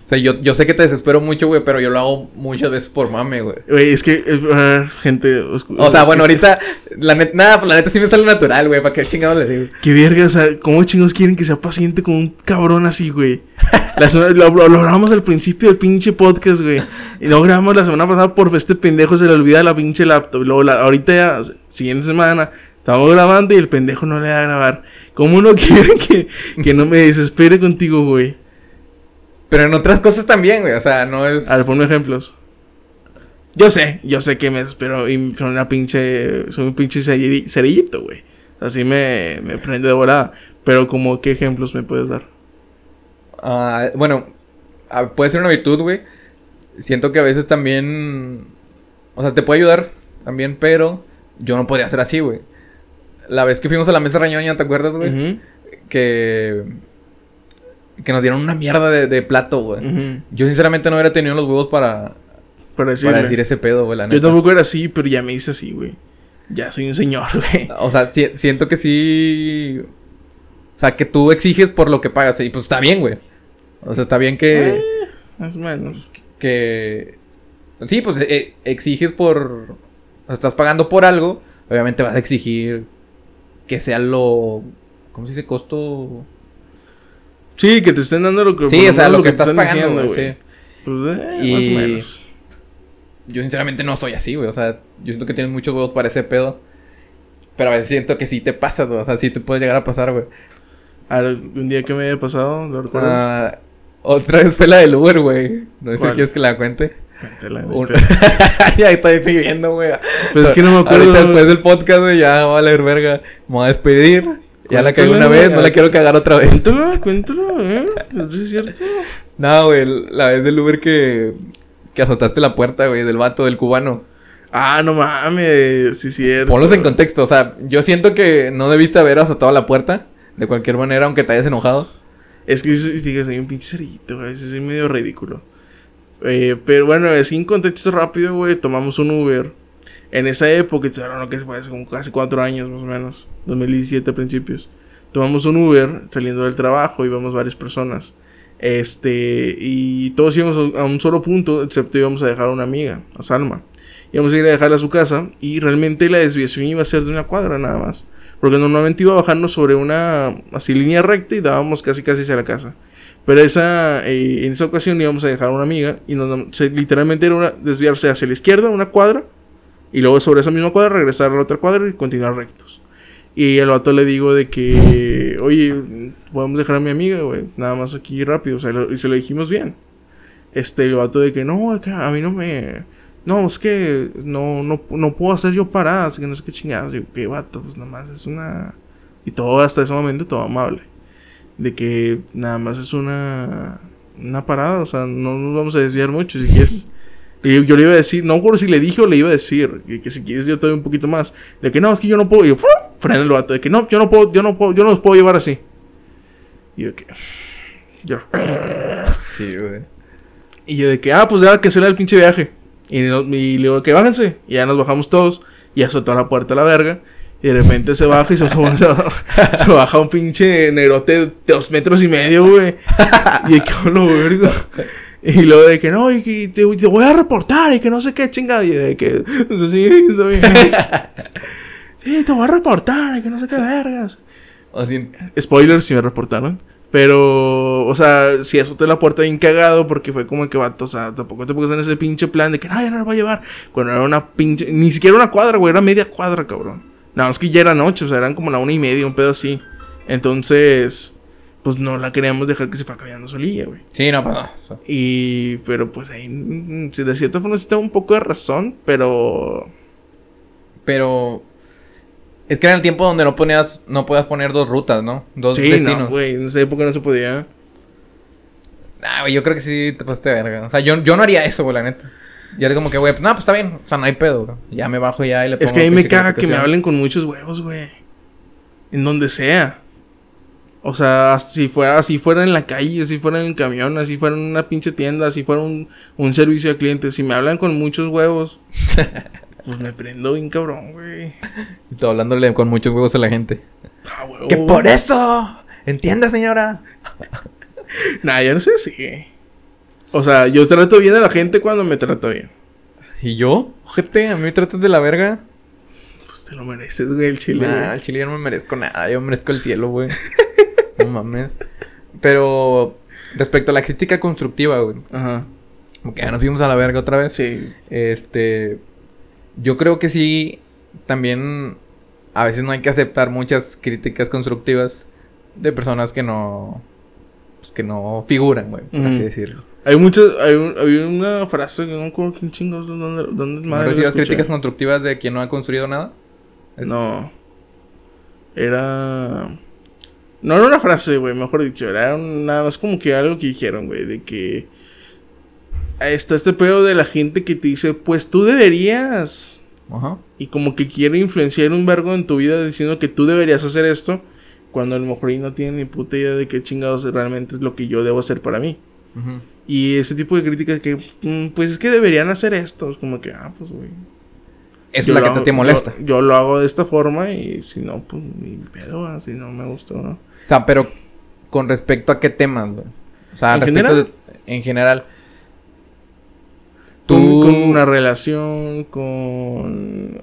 O sea, yo, yo sé que te desespero mucho, güey, pero yo lo hago muchas veces por mame, güey. Güey, es que. es- ah, gente. oscu- O sea, bueno, ahorita, la neta, nada, pues la neta sí me sale natural, güey. ¿Para qué chingado le digo? Qué verga, o sea, ¿cómo chingos quieren que sea paciente con un cabrón así, güey? La semana- lo, grabamos al principio del pinche podcast, güey. Y lo grabamos la semana pasada por este pendejo se le olvida la pinche laptop. Luego, la, ahorita ya, siguiente semana, estamos grabando y el pendejo no le da a grabar. ¿Cómo uno quiere que, que no me desespere contigo, güey? Pero en otras cosas también, güey. O sea, no es. A ver, ponme ejemplos. Yo sé, yo sé que me desespero y soy una pinche, soy un pinche ceri- cerillito, güey. Así me, me prende de volada. Pero como, ¿qué ejemplos me puedes dar? Ah, bueno, ah, puede ser una virtud, güey. Siento que a veces también. O sea, te puede ayudar también, pero yo no podría ser así, güey. La vez que fuimos a la mesa rañoña, ¿te acuerdas, güey? Que. Que nos dieron una mierda de, de plato, güey. Yo sinceramente no hubiera tenido los huevos para, Para decirle. para decir ese pedo, güey, la Yo tampoco era así, pero ya me hice así, güey. Ya soy un señor, güey. O sea, si- siento que sí. O sea, que tú exiges por lo que pagas. Y pues está bien, güey. O sea, está bien que. Eh, más o menos. que sí, pues eh, exiges por o sea, estás pagando por algo, obviamente vas a exigir que sea lo ¿cómo se dice? costo Sí, que te estén dando lo que... Sí, o sea, lo que estás están pagando, diciendo, güey, sí. Pues, eh, Y- más o menos. Yo sinceramente no soy así, güey, o sea, yo siento que tienes muchos huevos para ese pedo. Pero a veces siento que sí te pasas, güey, o sea, sí te puede llegar a pasar, güey. A ver, un día que me haya pasado, ¿lo recuerdas? Ah, otra vez fue la del Uber, güey. No sé si quieres que la cuente. Cuéntala, güey, Un- ya estoy siguiendo, güey. Pues es que no me acuerdo. Ahorita después del podcast, güey, ya va a valer verga. Me voy a despedir. Ya la cagué una vez, no la quiero cagar otra vez. Cuéntalo, cuéntalo, ¿eh? ¿No es cierto? No, güey, la vez del Uber que, que azotaste la puerta, güey, del vato, del cubano. Ah, no mames, sí es cierto. Ponlos en contexto, o sea, yo siento que no debiste haber azotado la puerta, de cualquier manera, aunque te hayas enojado. Es que digo, soy un pinche cerillito, güey. Soy medio ridículo. Eh, pero bueno, así en contexto rápido, güey, tomamos un Uber. En esa época, no que fue hace como casi cuatro años más o menos, 2017 a principios. Tomamos un Uber saliendo del trabajo, íbamos varias personas. Este, y todos íbamos a a un solo punto, excepto íbamos a dejar a una amiga, a Salma. Íbamos a ir a dejarla a su casa y realmente la desviación iba a ser de una cuadra nada más. Porque normalmente iba bajando sobre una así línea recta y dábamos casi casi hacia la casa. Pero esa, eh, en esa ocasión íbamos a dejar a una amiga y nos, se- literalmente era una- desviarse hacia la izquierda, una cuadra, y luego sobre esa misma cuadra regresar a la otra cuadra y continuar rectos. Y al vato le digo de que, oye, podemos dejar a mi amiga, güey, nada más aquí rápido, o sea, y se lo dijimos bien. Este, el vato de que no, acá, a mí no me... No, es que no, no, no puedo hacer yo paradas, que no sé qué chingadas. Digo, qué vato, pues nada más es una... Y todo hasta ese momento, todo amable. De que nada más es una... Una parada, o sea, no nos vamos a desviar mucho, si quieres... Y yo, yo le iba a decir, no me acuerdo si le dije o le iba a decir, que, que si quieres yo te doy un poquito más. De que no, es que yo no puedo. Y yo, ¡fum! freno el vato. De que no, yo no puedo, yo no puedo, yo no los puedo llevar así. Y yo que. Yo. Sí, güey. Y yo de que, ah, pues ya que se le da el pinche viaje. Y, no- y le digo que bájense. Y ya nos bajamos todos. Y azotó la puerta a la verga. Y de repente se baja y se, sube- se baja, se baja un pinche negrote de dos metros y medio, güey. Y de que lo verga. Y luego de que no, y que te, te voy a reportar y que no sé qué chingada. Y de que, sí, está bien. Sí, te voy a reportar y que no sé qué vergas. O sea, Spoilers si me reportaron. Pero, o sea, si azoté la puerta bien cagado porque fue como que vato, o sea, tampoco te pongas en ese pinche plan de que no, ya no lo va a llevar. Cuando era una pinche, ni siquiera una cuadra, güey, era media cuadra, cabrón. Nada más que ya era noche, o sea, eran como la una y media, un pedo así. Entonces, pues no la queríamos dejar que se fuera caminando solilla, güey. sí, no, pues no. o sea, Y, pero pues ahí, mm, sí, de cierta forma sí tengo un poco de razón, pero. Pero. Es que era el tiempo donde no ponías, no podías poner dos rutas, ¿no? Dos Sí, destinos. no, güey, en esa época no se podía. Ah, güey, yo creo que sí te pasaste verga. O sea, yo, yo no haría eso, güey, la neta. Yo era como que, güey, pues, no, pues está bien. O sea, no hay pedo, güey. Ya me bajo ya y le pongo... Es que a mí me caga que me hablen con muchos huevos, güey. En donde sea. O sea, si fuera, si fuera en la calle, si fuera en el camión, así fuera en una pinche tienda, si fuera un, un servicio a clientes. Si me hablan con muchos huevos, pues me prendo bien cabrón, güey. Y tú hablándole con muchos huevos a la gente. Ah, huevo. ¡Que por eso! ¿Entiende, señora? Nah, ya no sé si. O sea, yo trato bien a la gente cuando me trato bien. ¿Y yo? Ojete, a mí me tratas de la verga. Pues te lo mereces, güey, el chile. Nah, güey. al chile yo no me merezco nada. Yo merezco el cielo, güey. no mames. Pero... Respecto a la crítica constructiva, güey. Ajá. Como que ya nos fuimos a la verga otra vez. Sí. Este. Yo creo que sí. También. A veces no hay que aceptar muchas críticas constructivas de personas que no. Pues que no figuran, güey, por así decirlo. Hay muchas. Hay, un- hay una frase que no me acuerdo quién chingos. ¿Dónde, dónde ¿No madre recibas escuché? críticas constructivas de quien no ha construido nada? Es- No. Era. No era una frase, güey, mejor dicho. Era un- nada más como que algo que dijeron, güey. De que. Está este pedo de la gente que te dice, pues tú deberías. Ajá. Y como que quiere influenciar un vergo en tu vida diciendo que tú deberías hacer esto. Cuando a lo mejor ahí no tiene ni puta idea de qué chingados realmente es lo que yo debo hacer para mí. Ujú. Y ese tipo de críticas que, mm, pues es que deberían hacer esto. Es como que, ah, pues, güey. Es la que te, hago- te molesta. Yo, yo lo hago de esta forma y si no, pues mi pedo, ah, si no me gustó, ¿no? O sea, pero con respecto a qué temas, güey. O sea, ¿En general? de- en general. Tú. con una relación, con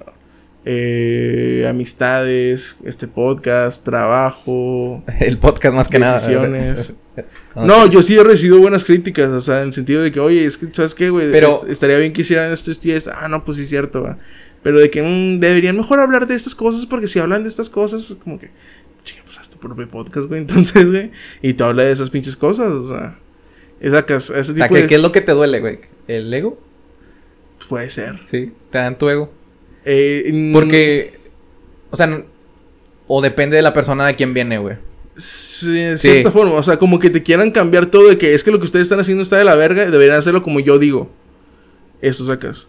eh, amistades, este podcast, trabajo, El podcast más que decisiones. nada. No, yo sí he recibido buenas críticas, o sea, en el sentido de que, oye, es que, ¿sabes qué, güey? Pero- Est- estaría bien que hicieran esto, esto y esto. Ah, no, pues sí es cierto, va. Pero de que mm, deberían mejor hablar de estas cosas, porque si hablan de estas cosas, pues como que, chinga, pues haz tu propio podcast, güey, entonces, güey. Y tú hablas de esas pinches cosas, o sea. Esa, ese O sea, tipo ¿qué, de... qué es lo que te duele, güey? ¿El ego? Puede ser. Sí, te dan tu ego. Eh, mm, Porque, o sea, no- o depende de la persona de quién viene, güey. Sí, de Sí. cierta forma. O sea, como que te quieran cambiar todo de que es que lo que ustedes están haciendo está de la verga. Deberían hacerlo como yo digo. Eso sacas.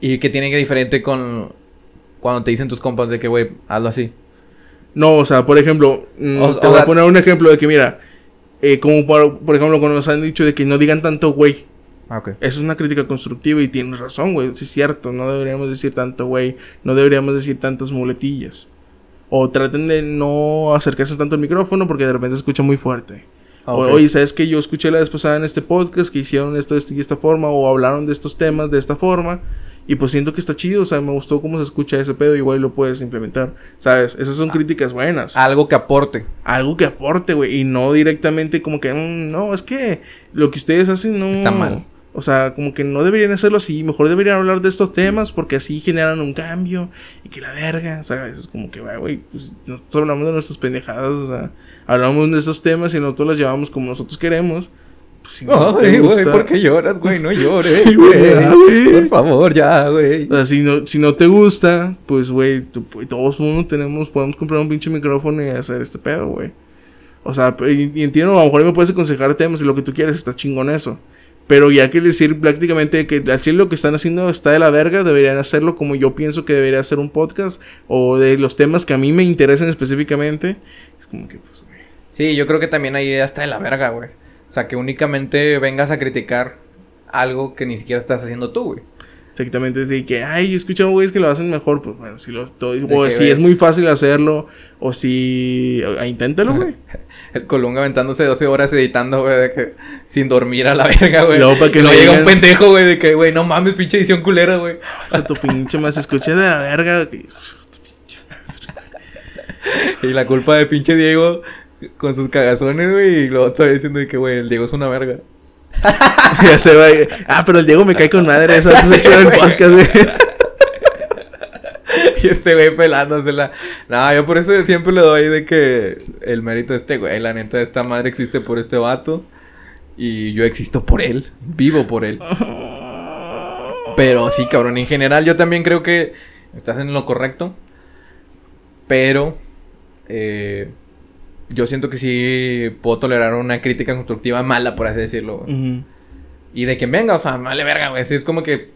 Y que tiene que diferente con cuando te dicen tus compas de que, güey, hazlo así. No, o sea, por ejemplo, mm, O- te o voy a poner un ejemplo de que, mira, eh, como por, por ejemplo, cuando nos han dicho de que no digan tanto güey. Ah. Eso es una crítica constructiva y tienes razón, güey. Sí es cierto. No deberíamos decir tanto güey. No deberíamos decir tantas muletillas. O traten de no acercarse tanto al micrófono porque de repente se escucha muy fuerte. Ah, O- ok. Oye, ¿sabes que Yo escuché la vez pasada en este podcast que hicieron esto, y esta forma, o hablaron de estos temas de esta forma, y pues siento que está chido, o sea, me gustó cómo se escucha ese pedo, igual lo puedes implementar, ¿sabes? Esas son críticas buenas. Algo que aporte. Algo que aporte, güey, y no directamente como que, "Mm, no, es que lo que ustedes hacen no... Está mal. O sea, como que no deberían hacerlo así, mejor deberían hablar de estos temas porque así generan un cambio y que la verga, ¿sabes? Es como que, "Va, güey, pues nosotros hablamos de nuestras pendejadas, o sea, hablamos de estos temas y nosotros las llevamos como nosotros queremos. Pues si no te Ay, güey, gusta- ¿por qué lloras, güey? No llores, Sí, güey. Por favor, ya, güey. O sea, si no, si no te gusta, pues, güey, tú- pues, todos mundo tenemos, podemos comprar un pinche micrófono y hacer este pedo, güey. O sea, y, y entiendo, a lo mejor me puedes aconsejar temas y lo que tú quieres, está chingón eso. Pero ya que decir prácticamente que al chile lo que están haciendo está de la verga, deberían hacerlo como yo pienso que debería hacer un podcast. O de los temas que a mí me interesan específicamente. Es como que, pues, güey. Sí, yo creo que también ahí está de la verga, güey. O sea, que únicamente vengas a criticar algo que ni siquiera estás haciendo tú, güey. Exactamente, de que, ay, yo he escuchado güeyes que lo hacen mejor, pues bueno, si lo o si es muy fácil hacerlo, o si, ah, inténtalo, güey. El Colunga aventándose 12 horas editando, güey, de que sin dormir a la verga, güey. Luego, para que luego llega un pendejo, güey, de que, güey, no mames, pinche edición culera, güey. A tu pinche más escuché de la verga. Y la culpa de pinche Diego con sus cagazones, güey, y luego todavía diciendo de que, güey, el Diego es una verga. ya se va. y- Ah, pero el Diego me cae con madre, eso se hecho el podcast, güey. Y este güey pelándosela. No, yo por eso siempre le doy de que el mérito de este güey, la neta, esta madre existe por este vato. Y yo existo por él, vivo por él. Pero sí, cabrón, en general yo también creo que estás en lo correcto. Pero eh, yo siento que sí puedo tolerar una crítica constructiva mala, por así decirlo. Ujú. Y de que venga, o sea, vale verga, güey. Sí, es como que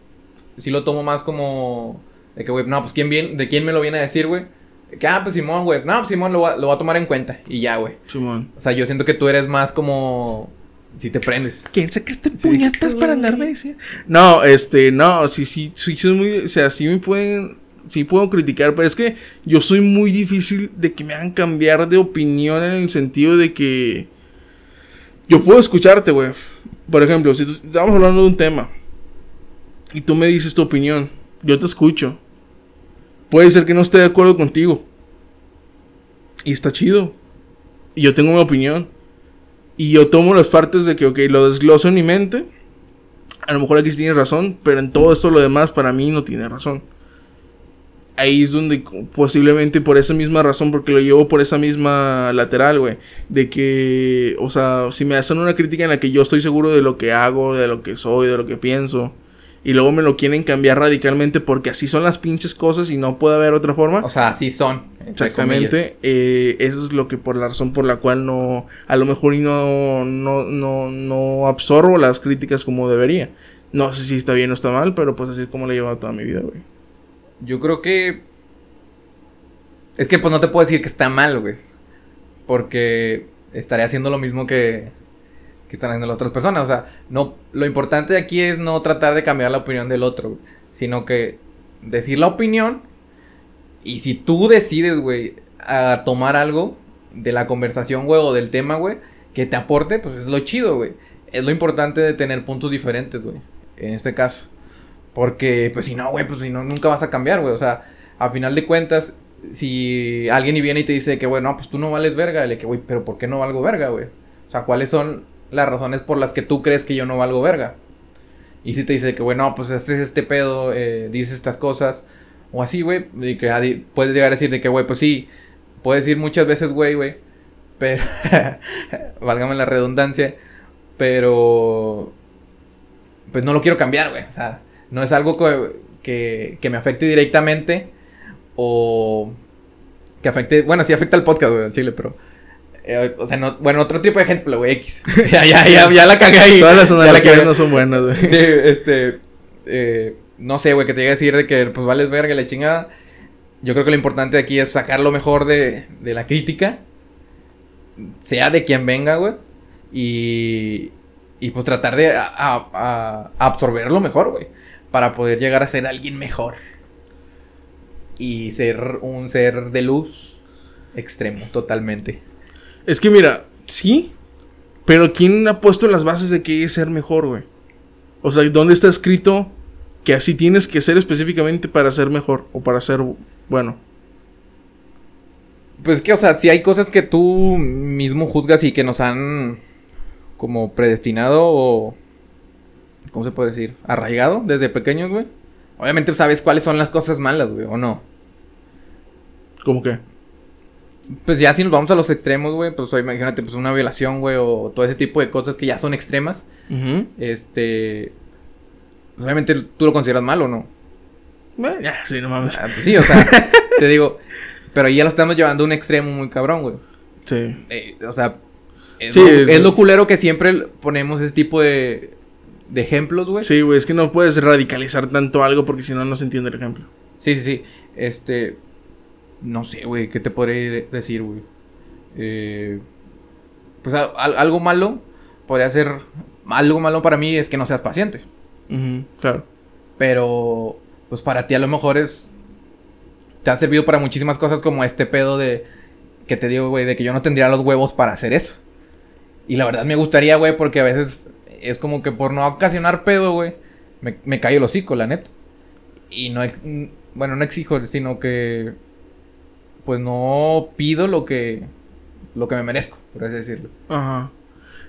sí lo tomo más como de que, güey, no, pues quién viene, de quién me lo viene a decir, güey. De Que, ah, pues Simón, güey. No, pues Simón lo va, lo va a tomar en cuenta. Y ya, güey. Simón. O sea, yo siento que tú eres más como. Si te prendes. ¿Quién sacaste Sí, puñetas que- para andarme diciendo? No, este, no, sí, sí, sí, soy muy, o sea, sí me pueden, sí puedo criticar, pero es que yo soy muy difícil de que me hagan cambiar de opinión en el sentido de que yo puedo escucharte, güey. Por ejemplo, si estamos hablando de un tema y tú me dices tu opinión, yo te escucho. Puede ser que no esté de acuerdo contigo. Y está chido. Y yo tengo mi opinión. Y yo tomo las partes de que, ok, lo desgloso en mi mente. A lo mejor aquí sí tiene razón, pero en todo esto lo demás para mí no tiene razón. Ahí es donde posiblemente por esa misma razón, porque lo llevo por esa misma lateral, güey. De que, o sea, si me hacen una crítica en la que yo estoy seguro de lo que hago, de lo que soy, de lo que pienso, y luego me lo quieren cambiar radicalmente porque así son las pinches cosas y no puede haber otra forma. O sea, así son. Exactamente, eh, eso es lo que por la razón por la cual no, a lo mejor no, no, no, no absorbo las críticas como debería. No sé si está bien o está mal, pero pues así es como lo he llevado toda mi vida, güey. Yo creo que. Es que pues no te puedo decir que está mal, güey. Porque estaré haciendo lo mismo que, que están haciendo las otras personas. O sea, no, lo importante aquí es no tratar de cambiar la opinión del otro, güey, Sino que decir la opinión. Y si tú decides, güey, a tomar algo de la conversación, güey, o del tema, güey, que te aporte, pues es lo chido, güey. Es lo importante de tener puntos diferentes, güey. En este caso. Porque, pues si no, güey, pues si no, nunca vas a cambiar, güey. O sea, a final de cuentas, si alguien viene y te dice que, güey, no, pues tú no vales verga, le que, güey, pero ¿por qué no valgo verga, güey? O sea, ¿cuáles son las razones por las que tú crees que yo no valgo verga? Y si te dice que, güey, no, pues este es este pedo, eh, dices estas cosas, o así, güey, y que puedes llegar a decir de que, güey, pues sí, puedes decir muchas veces, güey, güey, pero, válgame la redundancia, pero, pues no lo quiero cambiar, güey, o sea, no es algo que, que, que me afecte directamente o que afecte, bueno, sí afecta al podcast, güey, chile, pero, eh, o sea, no, bueno, otro tipo de ejemplo, güey, X, ya, ya, ya, ya la cagué ahí. Todas las la analogías cagué. no son buenas, güey. Este, eh, no sé, güey, que te llegue a decir de que, pues, vales verga la chingada. Yo creo que lo importante aquí es sacar lo mejor de, de la crítica, sea de quien venga, güey, y, y pues tratar de a- a- a- absorberlo mejor, güey, para poder llegar a ser alguien mejor. Y ser un ser de luz extremo, totalmente. Es que mira, sí, pero ¿quién ha puesto las bases de que es ser mejor, güey? O sea, ¿dónde está escrito que así tienes que ser específicamente para ser mejor o para ser bueno? Pues que, o sea, si hay cosas que tú mismo juzgas y que nos han como predestinado o... ¿Cómo se puede decir? Arraigado desde pequeños, güey. Obviamente sabes cuáles son las cosas malas, güey, o no. ¿Cómo que? Pues ya si nos vamos a los extremos, güey, pues imagínate, pues una violación, güey, o todo ese tipo de cosas que ya son extremas. Ujú. Este... Pues obviamente tú lo consideras malo, ¿no? Bueno, ya, sí, no mames. Ah, pues sí, o sea, te digo... Pero ahí ya lo estamos llevando a un extremo muy cabrón, güey. Sí. Eh, o sea, es, Sí, lo, es- es lo culero que siempre ponemos ese tipo de, de ejemplos, güey. Sí. Sí, güey, es que no puedes radicalizar tanto algo porque si no, no se entiende el ejemplo. sí, sí, Este, no sé, güey, ¿qué te podría de- decir, güey? Eh, pues a- algo malo podría ser, algo malo para mí es que no seas paciente. Claro. Pero, pues para ti a lo mejor es. Te ha servido para muchísimas cosas como este pedo de. Que te digo, güey, de que yo no tendría los huevos para hacer eso. Y la verdad me gustaría, güey, porque a veces es como que por no ocasionar pedo, güey, me, me callo el hocico, la neta. Y no. ex- Bueno, no exijo, sino que. Pues no pido lo que. Lo que me merezco, por así decirlo. Ajá.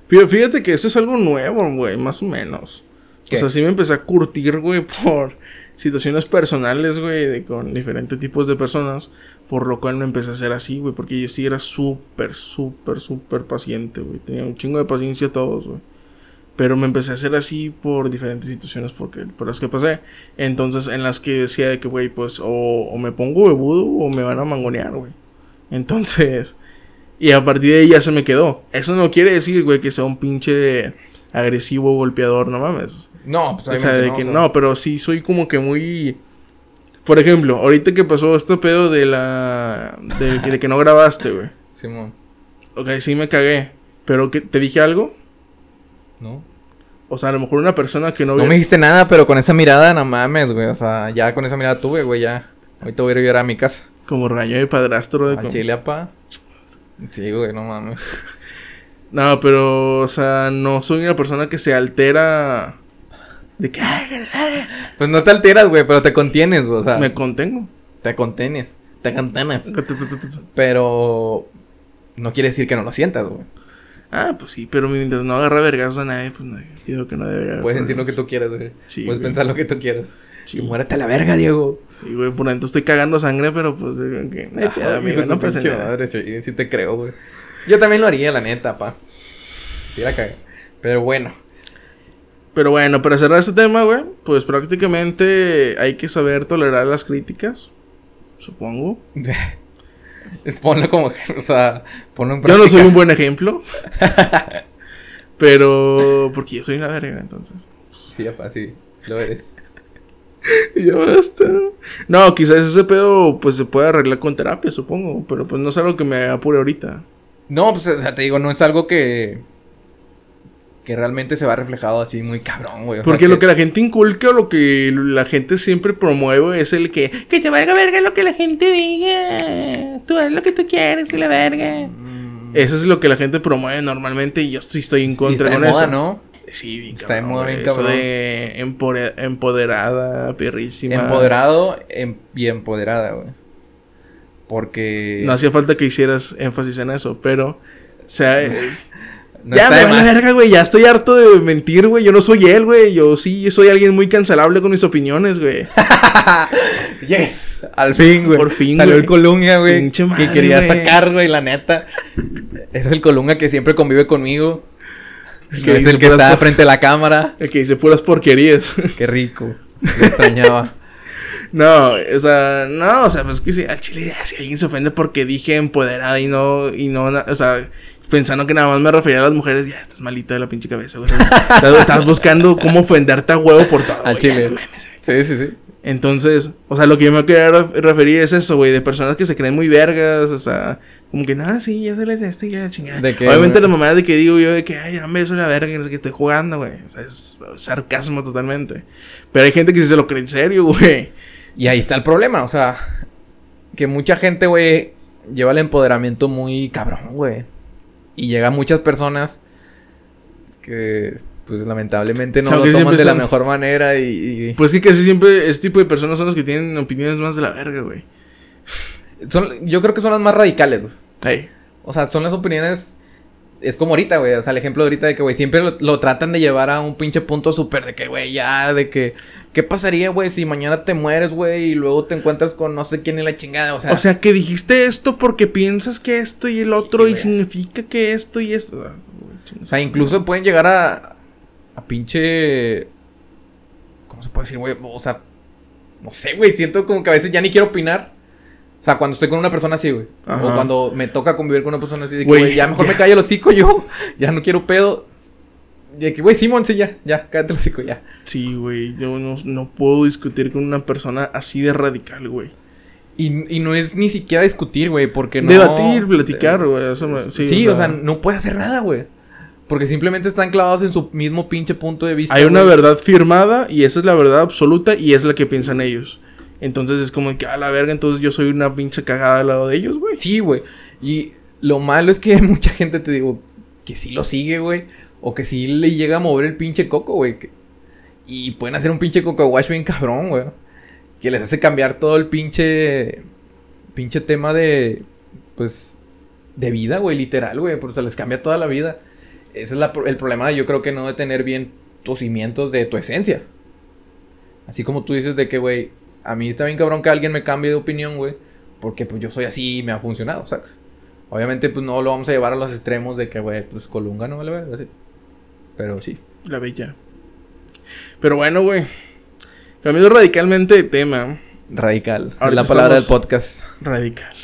Pero fíjate que eso es algo nuevo, güey, más o menos. ¿Qué? O sea, sí me empecé a curtir, güey, por situaciones personales, güey, de- con diferentes tipos de personas. Por lo cual me empecé a hacer así, güey, porque yo sí era súper, súper, súper paciente, güey. Tenía un chingo de paciencia a todos, güey. Pero me empecé a hacer así por diferentes situaciones porque, por las que pasé. Entonces, en las que decía de que, güey, pues, o, o me pongo bebudo o me van a mangonear, güey. Entonces, y a partir de ahí ya se me quedó. Eso no quiere decir, güey, que sea un pinche agresivo golpeador, no mames. No, pues O sea, de que o sea, no, pero sí soy como que muy. Por ejemplo, ahorita que pasó este pedo de la. de, de que no grabaste, güey. Simón, Ok, sí me cagué. Pero que te dije algo. ¿no? O sea, a lo mejor una persona que no, No ve- me dijiste nada, pero con esa mirada, no mames, güey. O sea, ya con esa mirada tuve, güey, ya. Ahorita voy a ir a llorar a mi casa. Como regañó de padrastro de Al como- chile, apa. Sí, güey, no mames. No, pero, o sea, no soy una persona que se altera. De que. "Ay, Pues no te alteras, güey, pero te contienes, güey. O sea, Me contengo. te contenes. Te contenes. Pero no quiere decir que no lo sientas, güey. Ah, pues sí, pero mientras no agarra vergas a nadie, pues no, digo que no debería. Puedes sentir lo que tú quieras, güey. Sí, Puedes güey. pensar lo que tú quieras. Sí. Y muérete a la verga, Diego. Sí, güey, por dentro estoy cagando sangre, pero pues, eh, que no hay Ay, pedo, amigo, no pasa nada. madre, sí, sí te creo, güey. Yo también lo haría, la neta, pa. Sí la cagué. Pero bueno. Pero bueno, para cerrar este tema, güey, pues prácticamente hay que saber tolerar las críticas, supongo. Ponlo como, o sea, ponlo en Yo no práctica. soy un buen ejemplo, pero porque yo soy una verga, entonces. Sí, apa, sí, lo eres. Ya basta. No, quizás ese pedo pues se puede arreglar con terapia, supongo, pero pues no es algo que me apure ahorita. No, pues, o sea, te digo, no es algo que... Que realmente se va reflejado así muy cabrón, güey. O sea, Porque lo que la gente inculca o lo que la gente siempre promueve es el que que te valga verga lo que la gente diga. Tú haz lo que tú quieres y la verga. Mm, Eso es lo que la gente promueve normalmente y yo sí estoy en sí, contra está de con moda, eso. ¿no? Sí, bien Está de cabrón, bien Eso cabrón. de empore- empoderada, perrísima. Empoderado em- y empoderada, güey. Porque... No hacía falta que hicieras énfasis en eso, pero... O sea, no ya me más. verga, güey. Ya estoy harto de mentir, güey. Yo no soy él, güey. Yo sí soy alguien muy cancelable con mis opiniones, güey. Yes, al fin, güey. Por fin, Salió el Colunga, güey. Que quería güey. sacar, güey, la neta. Es el Colunga que siempre convive conmigo. El Que que es el que está por- frente a la cámara. El que dice puras porquerías. Qué rico. Lo extrañaba. no, o sea, no, o sea, pues que si al chile, si alguien se ofende porque dije empoderada y no, y no, o sea, pensando que nada más me refería a las mujeres, ya estás malita de la pinche cabeza, güey. Estás, estás buscando cómo ofenderte a huevo por todo. Al ya, chile. no. Sí, sí, sí. Entonces, o sea, lo que yo me quería ref- referir es eso, güey, de personas que se creen muy vergas, o sea, como que nada, sí, ya se les de este y la chingada. ¿De qué, Obviamente las mamadas de que digo yo de que, ay, no me soy la verga, no sé qué estoy jugando, güey. O sea, es sarcasmo totalmente. Pero hay gente que sí se lo cree en serio, güey. Y ahí está el problema, o sea, que mucha gente, güey, lleva el empoderamiento muy cabrón, güey. Y llega muchas personas que, pues lamentablemente no O sea, lo toman de la son- mejor manera y, y- Pues que casi siempre este tipo de personas son los que tienen opiniones más de la verga, güey. son, yo creo que son las más radicales, güey. Ey. O sea, son las opiniones. Es como ahorita, güey. O sea, el ejemplo de ahorita de que, güey, siempre lo, lo tratan de llevar a un pinche punto súper de que, güey, ya, de que. ¿Qué pasaría, güey, si mañana te mueres, güey, y luego te encuentras con no sé quién y la chingada? O sea, O sea, que dijiste esto porque piensas que esto y el otro y significa que esto y esto. Ah, o sea, incluso pueden llegar a. A pinche. ¿Cómo se puede decir, güey? O sea, no sé, güey. Siento como que a veces ya ni quiero opinar. O sea, cuando estoy con una persona así, güey. O cuando me toca convivir con una persona así, de que, Güey, ya mejor me callo el hocico yo. Ya no quiero pedo. De que, güey, Simón, sí, ya, ya, cállate hocico, ya. Sí, güey, yo no, no puedo discutir con una persona así de radical, güey. Y, y no es ni siquiera discutir, güey, porque no... Debatir, platicar, güey. eso me- Sí, sí, o sea, no puede hacer nada, güey. Porque simplemente están clavados en su mismo pinche punto de vista. Hay una verdad firmada y esa es la verdad absoluta y es la que piensan ellos. Entonces es como que a la verga, entonces yo soy una pinche cagada al lado de ellos, güey. Sí, güey. Y lo malo es que mucha gente te digo que sí lo sigue, güey. O que sí le llega a mover el pinche coco, güey. Y pueden hacer un pinche coco wash bien cabrón, güey. Que les hace cambiar todo el pinche. Pinche tema de. Pues. De vida, güey, literal, güey. Porque se les cambia toda la vida. Ese es el problema, yo creo que no de tener bien tus cimientos de tu esencia. Así como tú dices de que, güey, a mí está bien cabrón que alguien me cambie de opinión, güey. Porque pues yo soy así y me ha funcionado, ¿sabes? Obviamente, pues no lo vamos a llevar a los extremos de que, güey, pues Colunga no vale así. Pero sí. La bella. Pero bueno, güey. Cambiando radicalmente de tema. Radical. la palabra del podcast. Radical.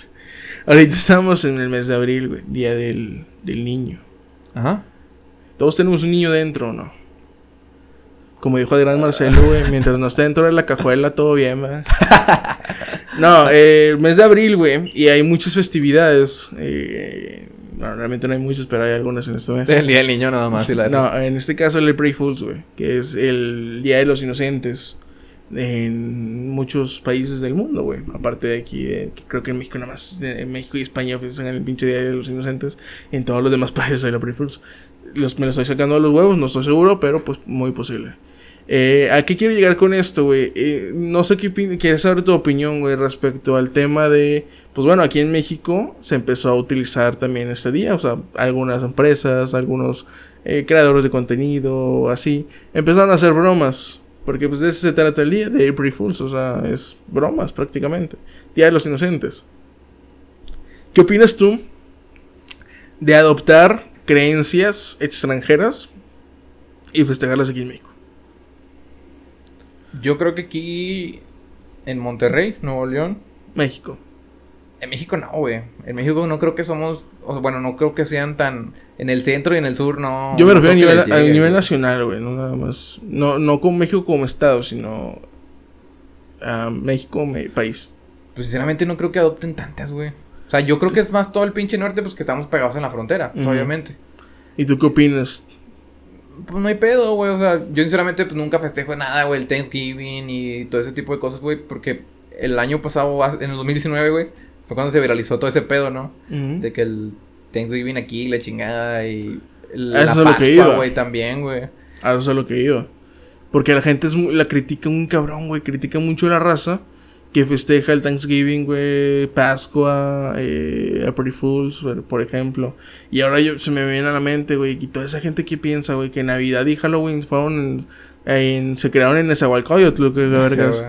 Ahorita estamos en el mes de abril, güey. Día del, del niño. Ajá. Todos tenemos un niño dentro, ¿no? Como dijo el gran Marcelo, güey, mientras no esté dentro de la cajuela, todo bien, ¿verdad? no, eh, el mes de abril, güey, y hay muchas festividades. Eh, no, realmente no hay muchas, pero hay algunas en este mes. El Día del Niño nada más. Y la no, en este caso el April Fools, güey, que es el Día de los Inocentes en muchos países del mundo, güey. Aparte de aquí, que creo que en México nada más, en México y España en el pinche Día de los Inocentes. En todos los demás países hay la April Fools. Los, me lo estoy sacando a los huevos, no estoy seguro, pero pues muy posible. Eh, ¿A qué quiero llegar con esto, güey? Eh, no sé qué quieres saber tu opinión, güey, respecto al tema de. Pues bueno, aquí en México se empezó a utilizar también este día. O sea, algunas empresas, algunos eh, creadores de contenido, así, empezaron a hacer bromas. Porque pues de eso se trata el día, de April Fools. O sea, es bromas prácticamente. Día de los Inocentes. ¿Qué opinas tú de adoptar creencias extranjeras y festejarlas aquí en México? Yo creo que aquí en Monterrey, Nuevo León. México. En México no, güey. En México no creo que somos. bueno, no creo que sean tan. En el centro y en el sur no. Yo me refiero a nivel, nacional, güey. No nada más. No, no con México como estado, sino. A México como país. Pues sinceramente no creo que adopten tantas, güey. O sea, yo creo que es más todo el pinche norte, pues que estamos pegados en la frontera, obviamente. ¿Y tú qué opinas? pues no hay pedo, güey. O sea, yo sinceramente pues nunca festejo nada, güey, el Thanksgiving y todo ese tipo de cosas, güey, porque el año pasado, en el 2019, güey, fue cuando se viralizó todo ese pedo, ¿no? De que el Thanksgiving aquí, la chingada y la eso es lo que iba. güey, también, güey. A eso es lo que iba. Porque la gente es, la critica un cabrón, güey, critica mucho la raza que festeja el Thanksgiving, güey, Pascua, eh, April Fools, por ejemplo. Y ahora yo, se me viene a la mente, güey, y toda esa gente que piensa, güey, que Navidad y Halloween fueron en, se crearon en Nezahualcóyotl, que vergas.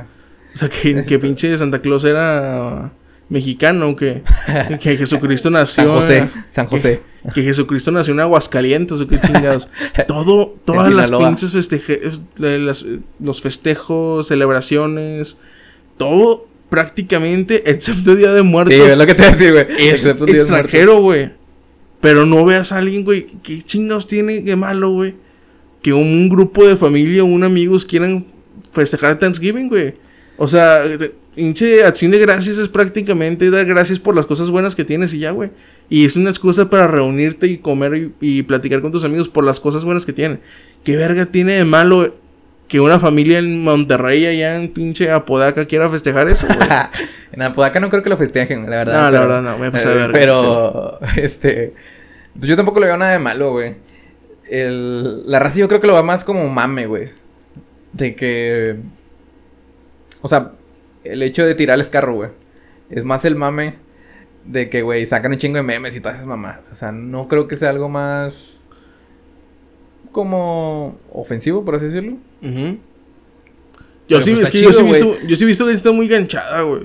o sea, que, que pinche Santa Claus era mexicano, que, que Jesucristo nació. San José, San José. Que, Jesucristo nació en Aguascalientes, o qué chingados. Todo, todas las pinches festejos, los festejos, celebraciones todo prácticamente, excepto Día de Muertos. Sí, es lo que te voy a decir, güey. Es extranjero, güey. Pero no veas a alguien, güey, ¿qué chingados tiene de malo, güey? Que un grupo de familia o un amigos quieran festejar Thanksgiving, güey. O sea, pinche acción de gracias es prácticamente dar gracias por las cosas buenas que tienes y ya, güey. Y es una excusa para reunirte y comer y, y, platicar con tus amigos por las cosas buenas que tienen. ¿Qué verga tiene de malo que una familia en Monterrey, allá en pinche Apodaca, quiera festejar eso, güey. en Apodaca no creo que lo festejen, la verdad. No, la verdad no, a pasar de verga. Pero, este. Pues yo tampoco le veo nada de malo, güey. El, la raza yo creo que lo va más como mame, güey. De que. O sea, el hecho de tirarles carro, güey. Es más el mame de que, güey, sacan un chingo de memes y todas esas mamás. O sea, no creo que sea algo más como ofensivo, por así decirlo. Yo, sí, pues, es que yo, sí visto, yo sí he visto está muy ganchada, güey.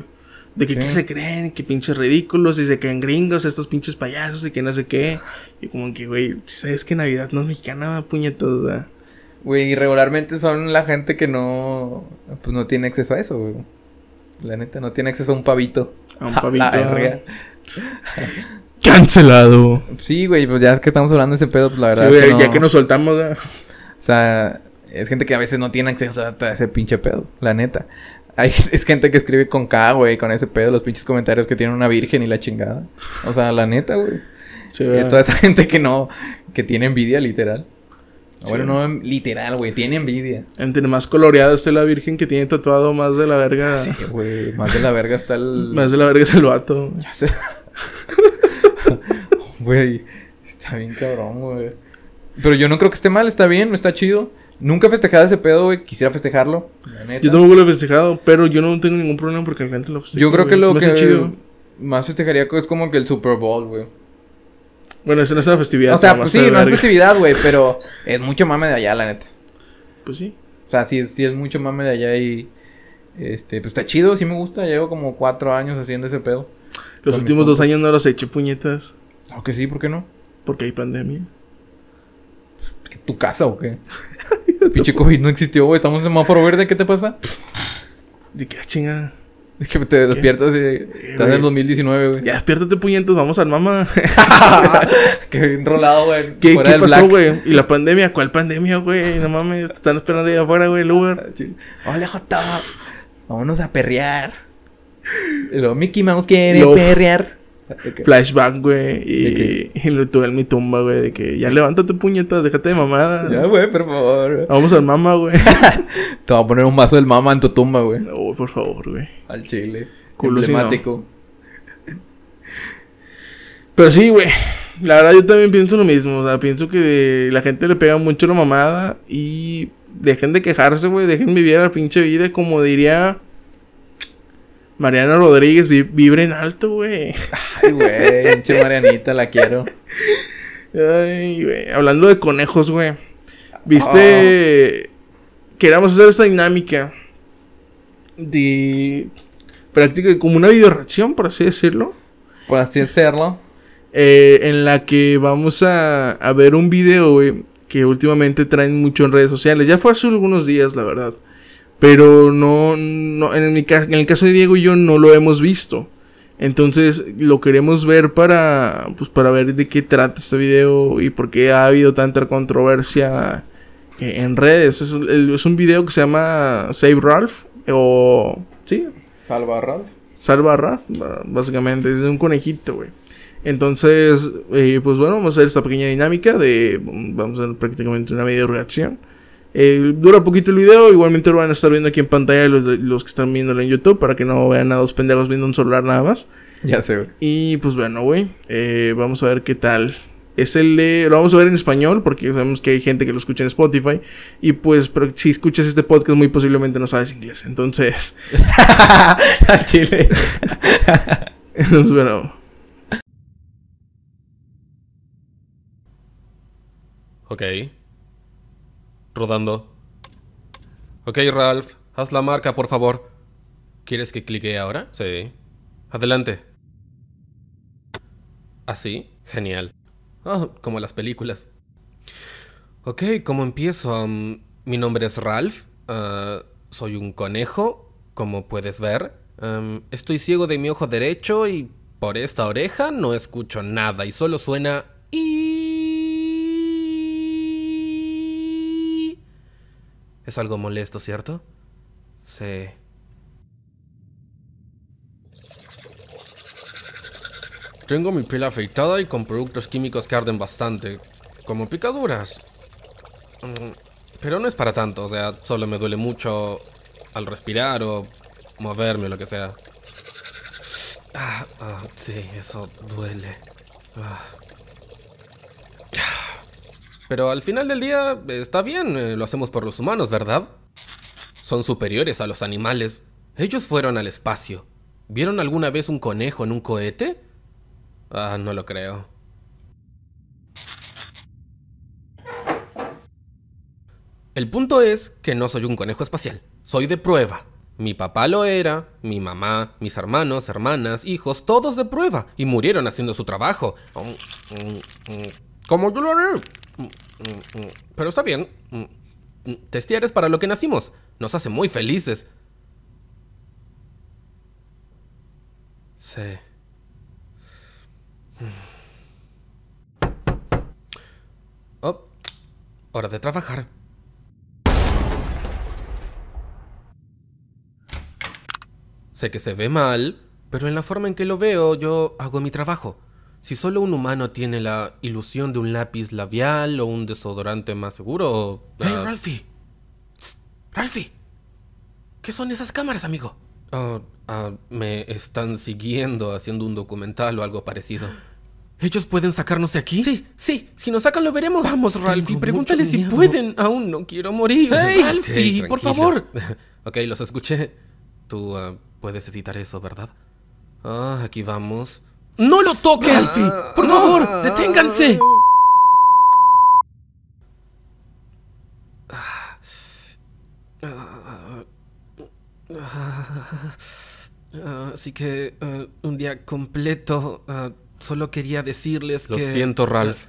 De que qué se creen, que pinches ridículos, y se creen gringos, estos pinches payasos, y que no sé qué. Y como que, güey, ¿sabes que Navidad no es mexicana, puñetos. Güey, y regularmente son la gente que no, pues no tiene acceso a eso, güey. La neta, no tiene acceso a un pavito. A un pavito. Cancelado. Sí, güey, pues ya que estamos hablando de ese pedo, pues la verdad. Sí, güey, ya que nos soltamos. O sea, es gente que a veces no tiene acceso a ese pinche pedo, la neta. Hay, es gente que escribe con K, güey, con ese pedo, los pinches comentarios que tiene una virgen y la chingada. O sea, la neta, güey. Sí, toda esa gente que no, Que tiene envidia, literal. Bueno, no literal, güey. Tiene envidia. Entre más coloreada esté la virgen que tiene tatuado más de la verga. Sí, güey. Más de la verga está el. Más de la verga es el vato. Ya sé. Güey. Está bien cabrón, güey. Pero yo no creo que esté mal, está bien, está chido. Nunca he festejado ese pedo, güey. Quisiera festejarlo. La neta. Yo tampoco lo he festejado, pero yo no tengo ningún problema porque la gente lo festeja. Yo creo que lo Se que chido. más festejaría es como que el Super Bowl, güey. Bueno, eso no es una festividad. O sea, pues sí, no es festividad, güey, pero es mucho mame de allá, la neta. Pues sí. O sea, sí, es- sí es mucho mame de allá y... Este, pues está chido, sí me gusta. Llevo como cuatro años haciendo ese pedo. Los últimos dos años no los he hecho puñetas Claro que sí, ¿por qué no? porque hay pandemia. ¿Tu casa o qué? Pinche COVID no existió, güey. Estamos en semáforo verde, ¿qué te pasa? De que ah, chinga. Es que te despiertas y estás en el 2019, güey. Ya despiértate puñetas, vamos al mama. Qué enrolado, güey. ¿Qué, ¿qué pasó, güey? ¿Y la pandemia? ¿Cuál pandemia, güey? No mames, te están esperando ahí afuera, güey, el Uber. Hola, Jota. Vámonos a perrear. Y luego Mickey Mouse quiere perrear. Flashback, güey. Y, ¿De y lo tuve en mi tumba, güey, de que ya levántate puñetas, déjate de mamadas. Ya, güey, por favor. Vamos al mama, güey. Te voy a poner un vaso del mama en tu tumba, güey. No, por favor, güey. Al chile. Culo si no. Emblemático. Pero sí, güey. La verdad yo también pienso lo mismo. O sea, pienso que la gente le pega mucho la mamada y dejen de quejarse, güey. Dejen vivir la pinche vida como diría Mariana Rodríguez, vi- vibre en alto, güey. Ay, güey. Pinche Marianita, la quiero. Ay, güey. Hablando de conejos, güey. ¿Viste? Queríamos hacer esta dinámica de práctica como una video reacción, por así decirlo. Por así hacerlo. eh, en la que vamos a, a ver un video, güey, que últimamente traen mucho en redes sociales. Ya fue hace algunos días, la verdad. Pero no, no en, mi en el caso de Diego y yo no lo hemos visto. Entonces lo queremos ver para, pues, para ver de qué trata este video y por qué ha habido tanta controversia eh, en redes. Es, un- el- es un video que se llama Save Ralph o... Sí, Salva a Ralph. Salva a Ralph, básicamente, es de un conejito, güey. Entonces, eh, pues bueno, vamos a hacer esta pequeña dinámica de, vamos a hacer prácticamente una video reacción. Eh, dura poquito el video, igualmente lo van a estar viendo aquí en pantalla los, los que están viéndolo en YouTube para que no vean a dos pendejos viendo un celular nada más. Ya sé, güey. Y pues bueno, güey, eh, vamos a ver qué tal. Es el de, lo vamos a ver en español porque sabemos que hay gente que lo escucha en Spotify. Y pues, pero si escuchas este podcast muy posiblemente no sabes inglés. Entonces, chile. entonces bueno, Ok. Rodando. Ok, Ralph. Haz la marca, por favor. ¿Quieres que clique ahora? Sí. Adelante. ¿Así? Genial. Ah, como las películas. Ok, ¿cómo empiezo? Um, mi nombre es Ralph. Ah, soy un conejo, como puedes ver. Um, estoy ciego de mi ojo derecho y por esta oreja no escucho nada y solo suena... Es algo molesto, ¿cierto? Sí. Tengo mi piel afeitada y con productos químicos que arden bastante, como picaduras. Mm, Pero no es para tanto, o sea, solo me duele mucho al respirar o moverme o lo que sea. Ah, ah, sí, eso duele. Ah. Pero al final del día está bien, eh, lo hacemos por los humanos, ¿verdad? Son superiores a los animales. Ellos fueron al espacio. ¿Vieron alguna vez un conejo en un cohete? Ah, no lo creo. El punto es que no soy un conejo espacial. Soy de prueba. Mi papá lo era, mi mamá, mis hermanos, hermanas, hijos, todos de prueba. Y murieron haciendo su trabajo. Como yo lo haré. Pero está bien. Testear es para lo que nacimos. Nos hace muy felices. Sí. Oh, hora de trabajar. Sé que se ve mal, pero en la forma en que lo veo yo hago mi trabajo. Si solo un humano tiene la ilusión de un lápiz labial o un desodorante más seguro... ¡Hey, ah, Ralphie! ¡Ralphie! ¿Qué son esas cámaras, amigo? ah, ah, me están siguiendo haciendo un documental o algo parecido. ¿Ellos pueden sacarnos de aquí? Sí, sí, si nos sacan lo veremos. Vamos, Ralphie, pregúntale si pueden. Aún no quiero morir. ¡Hey, Ralphie, por favor! ok, los escuché. Tú puedes editar eso, ¿verdad? Ah, aquí vamos. ¡No lo toque, Alfie! ¡Por favor, deténganse! Ah, Así que ah, un día completo. ah, solo quería decirles Lo que. siento, Ralph.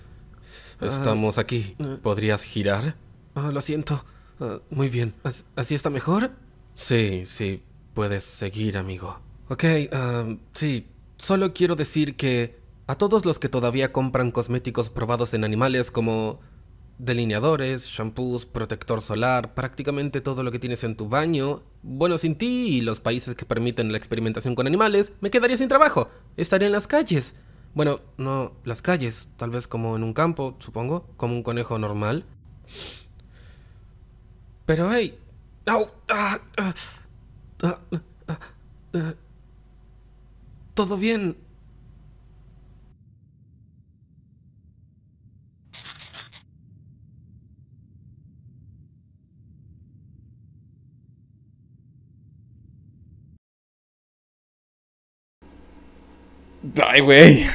Ah, Estamos aquí. ah. ¿Podrías girar? Ah, lo siento. Ah, muy bien. ¿As- ¿Así está mejor? Sí, sí. Puedes seguir, amigo. Ok, ah, sí. Solo quiero decir que a todos los que todavía compran cosméticos probados en animales como delineadores, shampoos, protector solar, prácticamente todo lo que tienes en tu baño, bueno, sin ti y los países que permiten la experimentación con animales, me quedaría sin trabajo. Estaría en las calles. Bueno, no las calles, tal vez como en un campo, supongo, como un conejo normal. Pero hey, ah, ah, ah, ah, ah, todo bien. Ay, güey.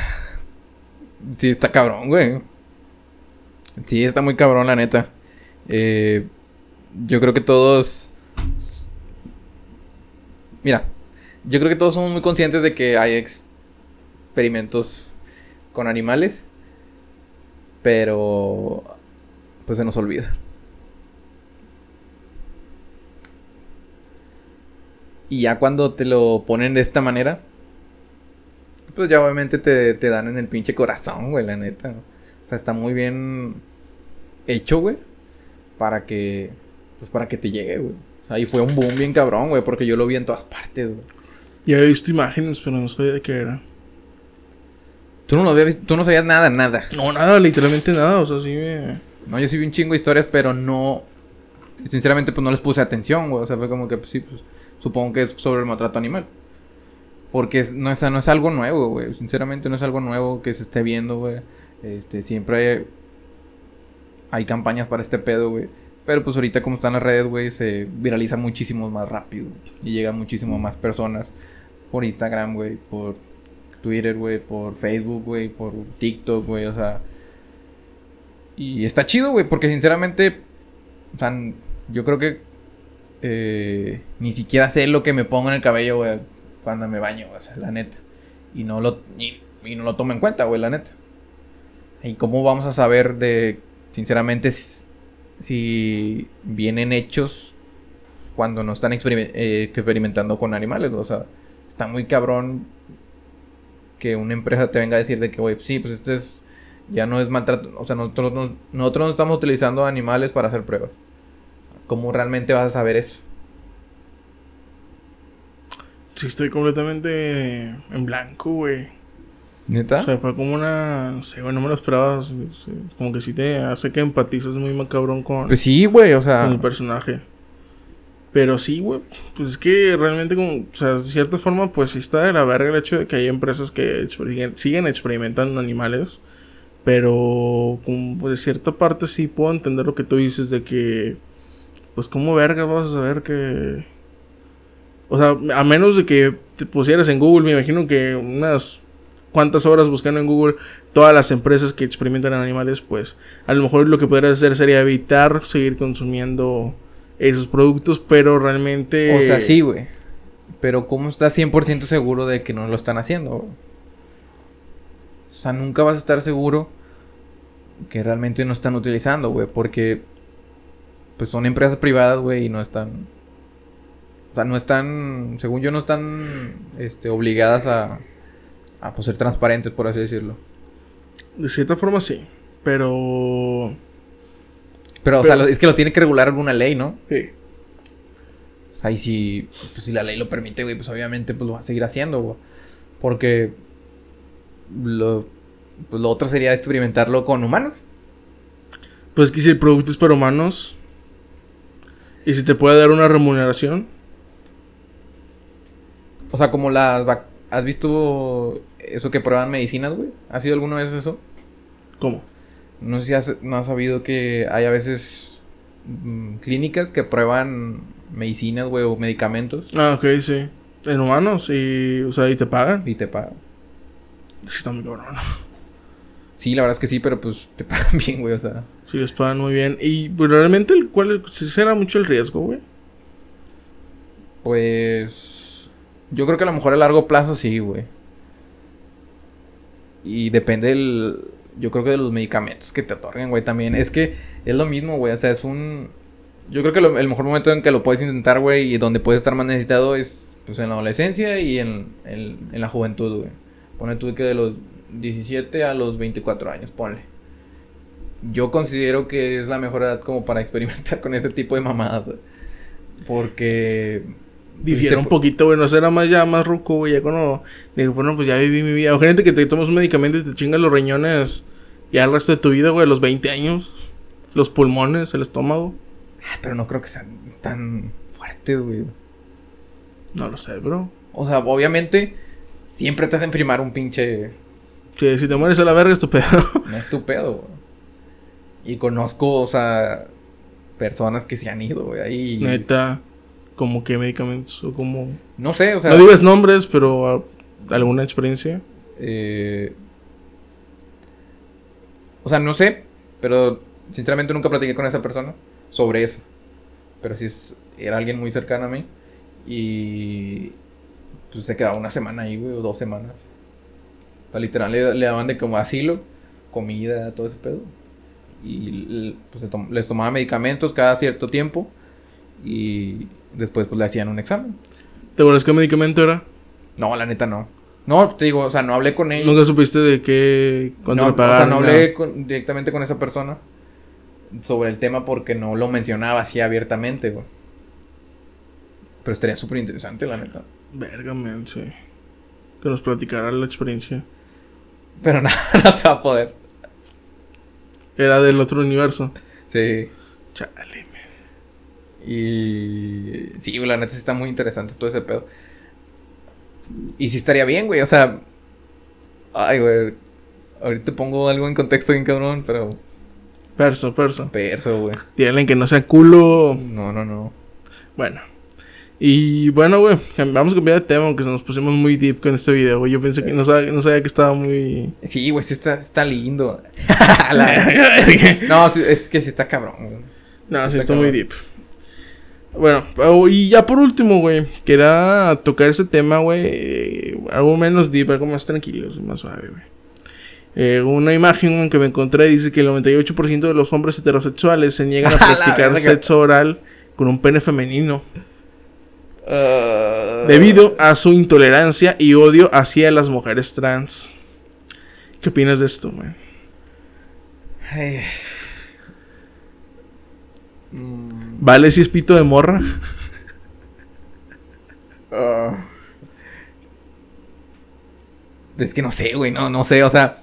Sí, está cabrón, güey. Sí, está muy cabrón, la neta. Eh, yo creo que todos. Mira, yo creo que todos somos muy conscientes de que hay experimentos con animales. Pero. Pues se nos olvida. Y ya cuando te lo ponen de esta manera, pues ya obviamente te, te dan en el pinche corazón, güey, la neta. O sea, está muy bien hecho, güey, para que, pues para que te llegue, güey. Y fue un boom bien cabrón, güey, porque yo lo vi en todas partes, güey. Ya he visto imágenes, pero no sabía de qué era. Tú no lo habías visto, tú no sabías nada, nada. No, nada, literalmente nada. O sea, sí me. No, yo sí vi un chingo de historias, pero no. Sinceramente, pues no les puse atención, güey. O sea, fue como que, pues sí, pues supongo que es sobre el maltrato animal. Porque es- no, es, no es algo nuevo, güey. Sinceramente, no es algo nuevo que se esté viendo, güey. Este, siempre hay campañas para este pedo, güey. Pero pues ahorita, como están las redes, güey, se viraliza muchísimo más rápido. Y llega a muchísimo más personas. Por Instagram, güey. Por Twitter, güey. Por Facebook, güey. Por TikTok, güey. O sea. Y está chido, güey, porque sinceramente, o sea, yo creo que eh, ni siquiera sé lo que me pongo en el cabello, güey, cuando me baño, o sea, la neta. Y no lo, y, no lo tomo en cuenta, güey, la neta. ¿Y cómo vamos a saber de, sinceramente, si, vienen hechos cuando no están eh, experimentando con animales? O sea, está muy cabrón que una empresa te venga a decir de que, güey, sí, pues este es ya no es maltrato, o sea, nosotros no, nosotros no estamos utilizando animales para hacer pruebas. ¿Cómo realmente vas a saber eso? Sí, estoy completamente en blanco, güey. ¿Neta? O sea, fue como una. No sé, güey, no me lo esperaba. Como que sí te hace que empatizas muy macabrón con, pues sí, güey, o con sea, el personaje. Pero sí, güey. Pues es que realmente, como, o sea, de cierta forma, pues sí está de la verga el hecho de que hay empresas que siguen experimentando animales. Pero, como de cierta parte, sí puedo entender lo que tú dices de que. Pues, ¿cómo verga vas a saber que.? O sea, a menos de que te pusieras en Google, me imagino que unas cuantas horas buscando en Google todas las empresas que experimentan en animales, pues a lo mejor lo que podrías hacer sería evitar seguir consumiendo esos productos, pero realmente... o sea, sí, güey. Pero ¿cómo estás 100% seguro de que no lo están haciendo? O sea, nunca vas a estar seguro que realmente no están utilizando, güey, porque pues son empresas privadas, güey, y no están o sea, no están, según yo no están este obligadas a a pues, ser transparentes, por así decirlo. De cierta forma sí, pero... Pero, o sea, es que lo tiene que regular alguna ley, ¿no? Sí. O sea, y si, pues, si la ley lo permite, güey, pues obviamente pues lo va a seguir haciendo, güey. Porque lo, pues lo otro sería experimentarlo con humanos. Pues que si el producto es para humanos y si te puede dar una remuneración. O sea, como las... ¿Has visto eso que prueban medicinas, güey? ¿Has sido alguna vez eso? ¿Cómo? No sé si has, no has sabido que hay a veces mm, clínicas que prueban medicinas, güey, o medicamentos Ah, ok, sí. En humanos y, o sea, y te pagan. y te pagan. Está muy cabrón. Sí, la verdad es que sí, pero pues te pagan bien, güey, o sea. Sí, les pagan muy bien. Y pues, realmente, el, ¿cuál será mucho el riesgo, güey? Pues. Yo creo que a lo mejor a largo plazo sí, güey. Y depende del. Yo creo que de los medicamentos que te otorguen, güey, también. Es que es lo mismo, güey. O sea, es un. Yo creo que lo- el mejor momento en que lo puedes intentar, güey, y donde puedes estar más necesitado es pues en la adolescencia y en, en, en la juventud, güey. Pone tú que de los 17 a los 24 años, ponle. Yo considero que es la mejor edad como para experimentar con este tipo de mamadas, güey. Porque Difiere Este, un poquito, güey. No será más ya más ruco, güey. Ya cuando digo, bueno, pues ya viví mi vida. O gente que te tomas un medicamento y te chingas los riñones ya el resto de tu vida, güey. A los 20 años. Los pulmones, el estómago. Pero no creo que sean tan fuertes, güey. No lo sé, bro. O sea, obviamente, siempre te hacen firmar un pinche. Sí, si te mueres a la verga, es tu pedo. No es tu pedo, güey. Y conozco, o sea, personas que se han ido, güey. Ahí. Neta. Como qué medicamentos o como... No sé, o sea. no digas nombres, pero ah, alguna experiencia. eh, O sea, no sé, pero sinceramente nunca platiqué con esa persona sobre eso. Pero sí es- era alguien muy cercano a mí. Y pues se quedaba una semana ahí, güey, o dos semanas. O sea, literal le, le daban de como asilo, comida, todo ese pedo. Y pues, les tomaba medicamentos cada cierto tiempo. Y después pues le hacían un examen. ¿Te acuerdas qué medicamento era? No, la neta no. No, te digo, o sea, no hablé con ellos. ¿Nunca supiste de qué... cuánto no, le pagaron? O sea, no hablé con- directamente con esa persona sobre el tema porque no lo mencionaba así abiertamente, güey. Pero estaría súper interesante, la neta. Verga, man, sí. Que nos platicara la experiencia. Pero nada, no se va a poder. Era del otro universo. Sí. Y... Sí, la neta sí está muy interesante todo ese pedo. Y sí estaría bien, güey, o sea... Ay, güey. Ahorita pongo algo en contexto bien cabrón, pero... Perso, perso. Perso, güey. Díganle que no sea culo. No, no, no. Bueno. Y bueno, güey. Vamos a cambiar de tema porque nos pusimos muy deep con este video, güey. Yo pensé que no sabía, no sabía que estaba muy... Sí, güey, sí está, está lindo. no, es que sí está cabrón, güey. No, sí, Está está muy deep. Bueno, oh, y ya por último, güey, quería tocar ese tema, güey, eh, algo menos deep, algo más tranquilo, más suave, güey. Eh, una imagen en que me encontré dice que el 98% de los hombres heterosexuales se niegan a practicar sexo oral con un pene femenino Ah. debido a su intolerancia y odio hacia las mujeres trans. ¿Qué opinas de esto, güey? Ay. Mm, ¿Vale si es pito de morra? ah. Es que no sé, güey, no, no sé, o sea,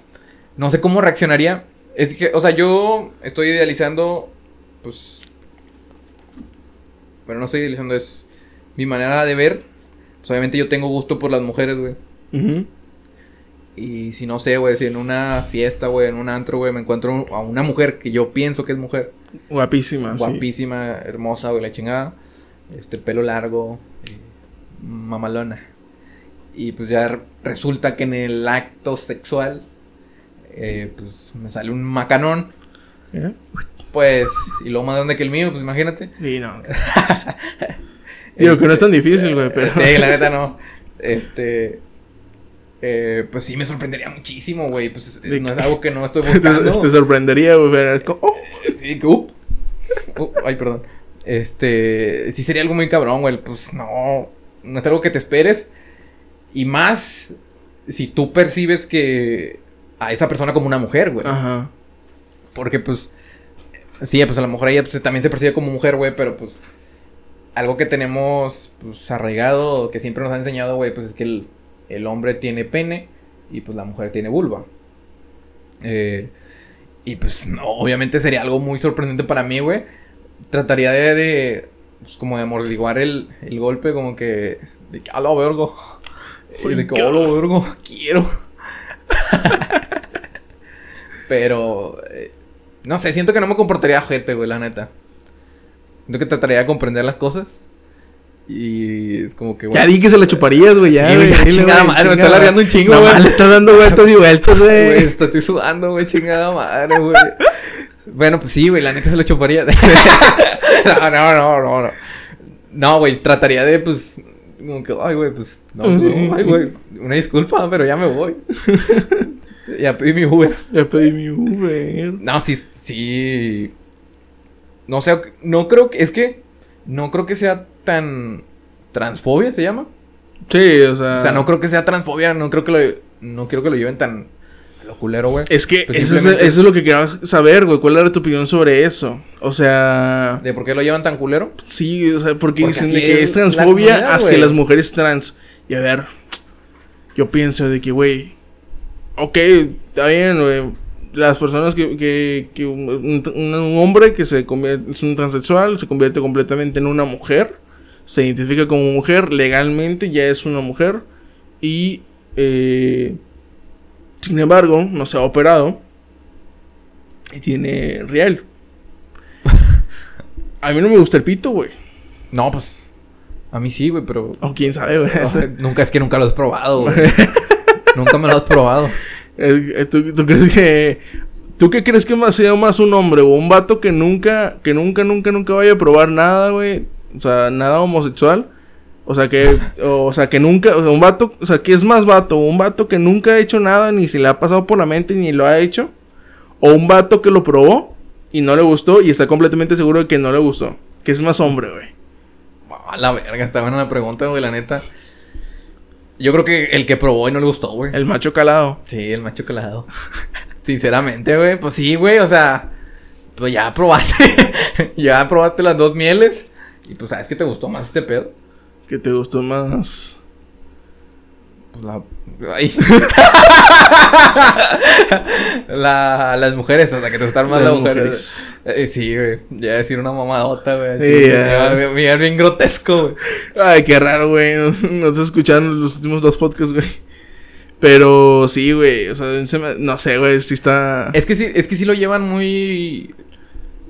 no sé cómo reaccionaría. Es que, o sea, yo estoy idealizando, pues, bueno, no estoy idealizando, es mi manera de ver. Pues obviamente yo tengo gusto por las mujeres, güey. Y si no sé, güey, si en una fiesta, güey, en un antro, güey, me encuentro a una mujer que yo pienso que es mujer. Guapísima, sí. guapísima, hermosa, güey, la chingada. Este, pelo largo, eh, mamalona. Y pues ya resulta que en el acto sexual, eh, pues me sale un macanón. ¿Eh? Pues, y luego más grande que el mío, pues imagínate. Sí, no. Digo que no es tan difícil, güey, pero... Sí, la neta no. Este. Eh, pues sí me sorprendería muchísimo, güey. Pues De no es algo que no estoy te, te buscando. sorprendería, güey. oh. Sí, que. Uh, ay, perdón. Este, sí sería algo muy cabrón, güey. Pues no, no es algo que te esperes. Y más si tú percibes que a esa persona como una mujer, güey. Ajá. Porque pues, sí, pues a lo mejor ella pues, también se percibe como mujer, güey, pero pues algo que tenemos pues arraigado, que siempre nos ha enseñado, güey, pues es que el, el hombre tiene pene y pues la mujer tiene vulva. Eh, y pues, no, obviamente sería algo muy sorprendente para mí, güey. Trataría de, de pues, como de amortiguar el, el golpe, como que, de que, a lo vergo. Y de que, a lo vergo, quiero. Pero, eh, no sé, siento que no me comportaría gente, güey, la neta. Siento que trataría de comprender las cosas. Y es como que, Ya di que se la chuparías, güey, ya, güey. güey, chingada güey, madre, me está largando un chingo, güey. le estás dando vueltas y vueltas, Güey, güey. esto estoy sudando, güey, chingada madre, güey. bueno, pues sí, güey, la neta se lo chuparía. no, no, no, no, no. No, güey, trataría de, pues, como que, ay, güey, pues, no, pues, no, ay, güey, una disculpa, pero ya me voy. ya pedí mi Uber. Ya pedí mi Uber. No, sí, sí. No sé, no creo que, es que, no creo que sea tan transfobia, ¿se llama? Sí, o sea. O sea, no creo que sea transfobia, no creo que lo, no quiero que lo lleven tan a lo culero, güey. Es que Pues eso, es, eso es lo que quería saber, güey. ¿Cuál era tu opinión sobre eso? O sea. ¿De por qué lo llevan tan culero? Sí, o sea, porque, Porque dicen de que es la transfobia comunidad, hacia las mujeres trans. Y a ver, yo pienso de que, güey, ok, está bien, güey. Las personas que, que, que un, un- un hombre que se convierte, es un transexual, se convierte completamente en una mujer, se identifica como mujer, legalmente ya es una mujer. Y, eh, sin embargo, no se ha operado. Y tiene real. A mí no me gusta el pito, güey. No, pues. A mí sí, güey, pero. O quién sabe, güey. nunca es que nunca lo has probado, güey. nunca me lo has probado. ¿Tú, tú crees que... ¿Tú qué crees que más sea más un hombre o un vato que nunca, que nunca, nunca, nunca vaya a probar nada, güey? O sea, nada homosexual. O sea, que, o, sea, que nunca, o sea, un vato, o sea, que es más vato, un vato que nunca ha hecho nada, ni se le ha pasado por la mente, ni lo ha hecho. O un vato que lo probó y no le gustó y está completamente seguro de que no le gustó. Que es más hombre, güey. A la verga, está buena la pregunta, güey, la neta. Yo creo que el que probó y no le gustó, güey. El macho calado. Sí, el macho calado. Sinceramente, güey. Pues sí, güey. O sea, pues ya probaste. ya probaste las dos mieles. Y pues sabes que te gustó más este pedo. Que te gustó más. Pues la. Ay. la, las mujeres, hasta que te gustaron más Las las mujeres. mujeres. Eh, sí, güey. Ya decir una mamadota, güey. Sí, ya. Bien, bien grotesco, güey. Ay, qué raro, güey. No, no te escucharon los últimos dos podcasts, güey. Pero sí, güey. O sea, se me- no sé, güey. Sí está. Es que sí, es que sí lo llevan muy.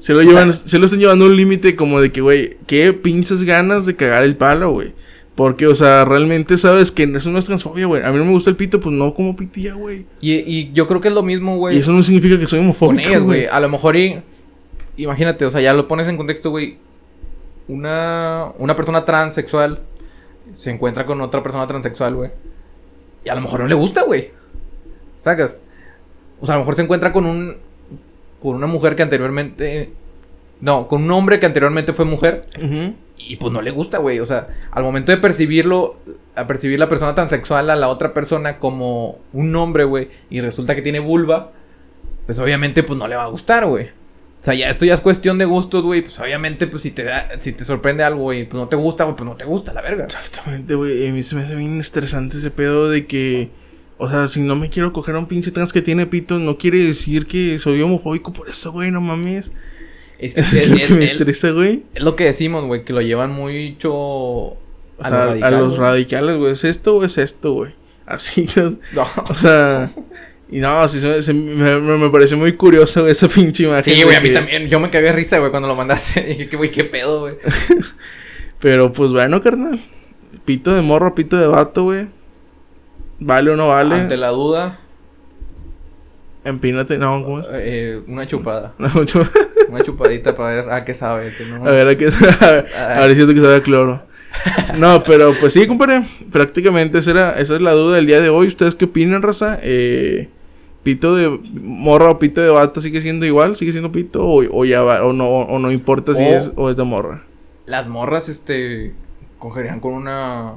Se lo llevan, se lo están llevando a un límite como de que, güey, qué pinches ganas de cagar el palo, güey. Porque, o sea, realmente sabes que eso no es transfobia, güey. A mí no me gusta el pito, pues no como ya, güey. Y, y yo creo que es lo mismo, güey. Y eso no significa que soy homofóbico, güey. A lo mejor y... Imagínate, o sea, ya lo pones en contexto, güey. Una, una persona transexual se encuentra con otra persona transexual, güey. Y a lo mejor no le gusta, güey. ¿Sacas? O sea, a lo mejor se encuentra con un... Con una mujer que anteriormente... No, con un hombre que anteriormente fue mujer. Y pues no le gusta, güey. O sea, al momento de percibirlo, a percibir la persona transexual a la otra persona como un hombre, güey, y resulta que tiene vulva, pues obviamente pues no le va a gustar, güey. O sea, ya esto ya es cuestión de gustos, güey. Pues obviamente, pues si te da, si te sorprende algo, güey, pues no te gusta, güey, pues no te gusta, la verga. Exactamente, güey. A mí se me hace bien estresante ese pedo de que. O sea, si no me quiero coger a un pinche trans que tiene pito, no quiere decir que soy homofóbico por eso, güey. No mames. Es, que Eso es, lo que me es- estresa, güey. es lo que decimos, güey, que lo llevan mucho a, lo A, a radical, los radicales, güey. ¿Es esto o es esto, güey? Así, No. o sea. Y no, sí, se, se- me, me, pareció muy curioso güey, esa pinche imagen. Sí, güey, a mí que- también. Yo me cagué de risa, güey, cuando lo mandaste. Dije, que, güey, qué pedo, güey. Pero pues bueno, carnal. Pito de morro, pito de vato, güey. ¿Vale o no vale? Ante la duda, Empínate, no, ¿cómo es? eh, una chupada. Una chupadita para ver a qué sabe. si no- A ver, a, qué- ver, a ver, siento que sabe a cloro. No, pero pues sí, compadre. Prácticamente esa, era, esa es la duda del día de hoy. ¿Ustedes qué opinan, raza? Eh, ¿Pito de morra o pito de vato sigue siendo igual? ¿Sigue siendo pito? ¿O, o ya va? ¿O no, o no importa si O- es o es de morra? Las morras, este, cogerían con una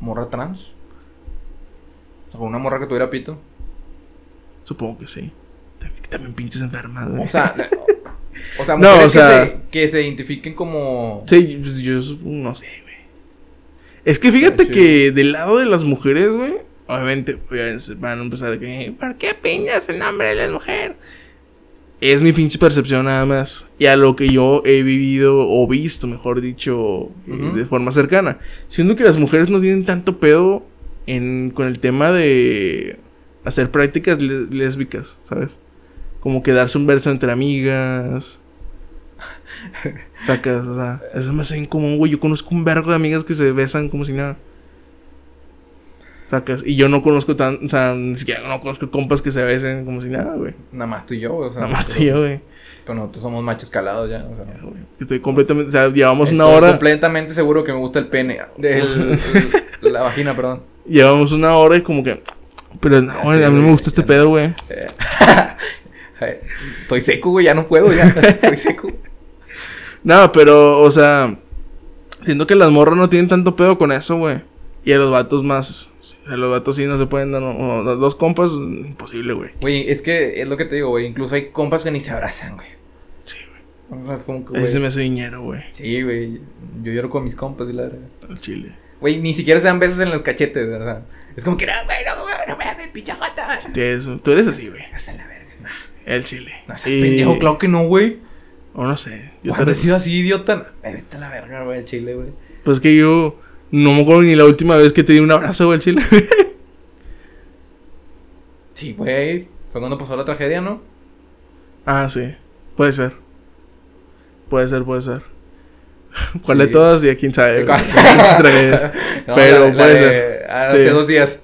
morra trans. O sea, con una morra que tuviera pito. Supongo que sí. También, también pinches enfermas, güey. O sea, o sea, No, mujeres o sea- que, se, que se identifiquen como... Sí, pues, yo sup- no sé, güey. Es que fíjate Sí. que del lado de las mujeres, güey, obviamente van a empezar a que, ¿por qué piñas el nombre de la mujer? Es mi pinche percepción nada más. Y a lo que yo he vivido o visto, mejor dicho, eh, de forma cercana. Siendo que las mujeres no tienen tanto pedo en, con el tema de hacer prácticas lésbicas, ¿sabes? Como que darse un verso entre amigas. Sacas, o sea, eso me hace bien común, güey. Yo conozco un vergo de amigas que se besan como si nada. Sacas, y yo no conozco tan, o sea, ni siquiera no conozco compas que se besen como si nada, güey. Nada más tú y yo, güey. O sea, Nada más tú y yo, güey. Pero nosotros somos machos calados ya. O sea, Estoy completamente, o sea, llevamos una hora, completamente seguro que me gusta el pene. El, el- la vagina, perdón. Llevamos una hora y como que, pero no, Ah, güey, a mí me gusta este pedo, güey. Estoy seco, güey. Ya no puedo, ya. Estoy seco. No, pero, o sea, siento que las morras no tienen tanto pedo con eso, güey. Y a los vatos más, a los vatos sí no se pueden dar, no, dos compas, imposible, güey. Güey, es que es lo que te digo, güey. Incluso hay compas que ni se abrazan, güey. Sí, güey. O sea, es como que, Ese me hace viñero, güey. Sí, güey. Yo lloro con mis compas y la verdad. Al chile. Güey, ni siquiera se dan besos en los cachetes, ¿verdad? Es como que, no, güey, no, güey, no me pinche jota. Sí, eso. Tú eres así, güey. Hasta la verga. No, El chile. no seas pendejo, Y- claro que no, güey. O no sé. Yo ¿Cuándo he te... sido así, idiota? Eh, Vete a la verga, güey, el chile, güey. Pues que yo no me acuerdo ni la última vez que te di un abrazo, güey, al chile. Sí, güey. Fue cuando pasó la tragedia, ¿no? ah, sí. Puede ser. Puede ser, puede ser. ¿Cuál de todas? Ya quién sabe. ¿Cuál? No, Pero la- la puede de- ser. ah, Hace Sí. dos días.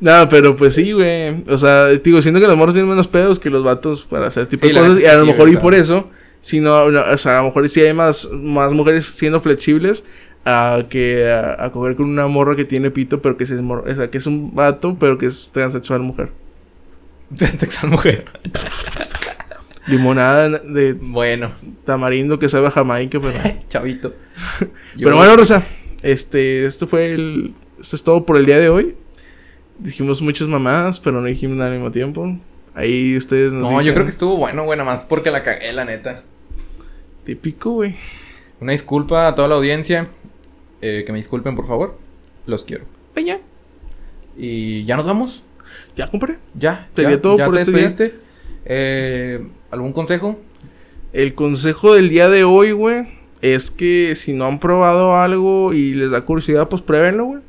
No, pero pues sí, güey. O sea, digo, siento que los morros tienen menos pedos que los vatos para hacer tipo Sí, de cosas. Y a lo mejor y por eso, si no, no, o sea, a lo mejor sí hay más, más mujeres siendo flexibles a que a, a coger con una morra que tiene pito, pero que, se es mor- o sea, que es un vato, pero que es transexual mujer. Texas mujer. Limonada de Bueno, tamarindo que sabe a Jamaica, pero... chavito. Yo- Pero bueno, Rosa, este, esto fue el... Esto es todo por el día de hoy. Dijimos muchas mamadas, pero no dijimos nada al mismo tiempo. Ahí ustedes nos No, yo creo que estuvo bueno, güey, nada más porque la cagué, la neta. Típico, güey. Una disculpa a toda la audiencia. Eh, que me disculpen, por favor. Los quiero. Peña. Y ya nos vamos. Ya compré. Ya. Sería ya, todo ya por te este día. Eh, ¿Algún consejo? El consejo del día de hoy, güey, es que si no han probado algo y les da curiosidad, pues pruébenlo, güey.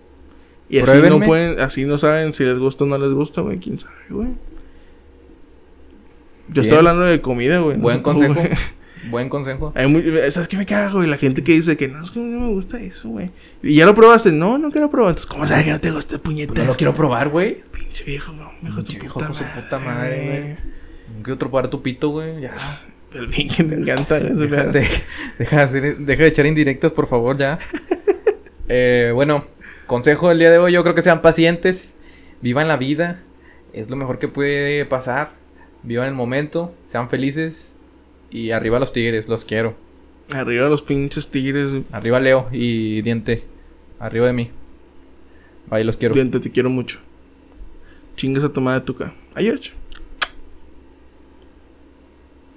Y así no pueden, así no saben si les gusta o no les gusta, güey. ¿Quién sabe, güey? Yo estoy Bien. hablando de comida, güey. Buen consejo. güey. Buen consejo. Hay muy, ¿Sabes qué me cago, güey? La gente que dice que no, es que no me gusta eso, güey. ¿Y ya lo probaste? No, no quiero probar. Entonces, ¿cómo sabes que no te gusta, puñetas? No lo quiero probar, güey. Pinche viejo, güey. De tu puta madre, puta madre, güey. Quiero probar tu pito, güey. Ya. Pero bien que te encanta, Deja de, deja de hacer- deja de echar indirectas, por favor, ya. Eh, bueno, consejo del día de hoy, yo creo que sean pacientes, vivan la vida, es lo mejor que puede pasar, vivan el momento, sean felices y arriba los tigres, los quiero. Arriba los pinches tigres. Arriba Leo y Diente, arriba de mí. Ahí los quiero. Diente, te quiero mucho. Chingas a tomar de tu ca. Adiós.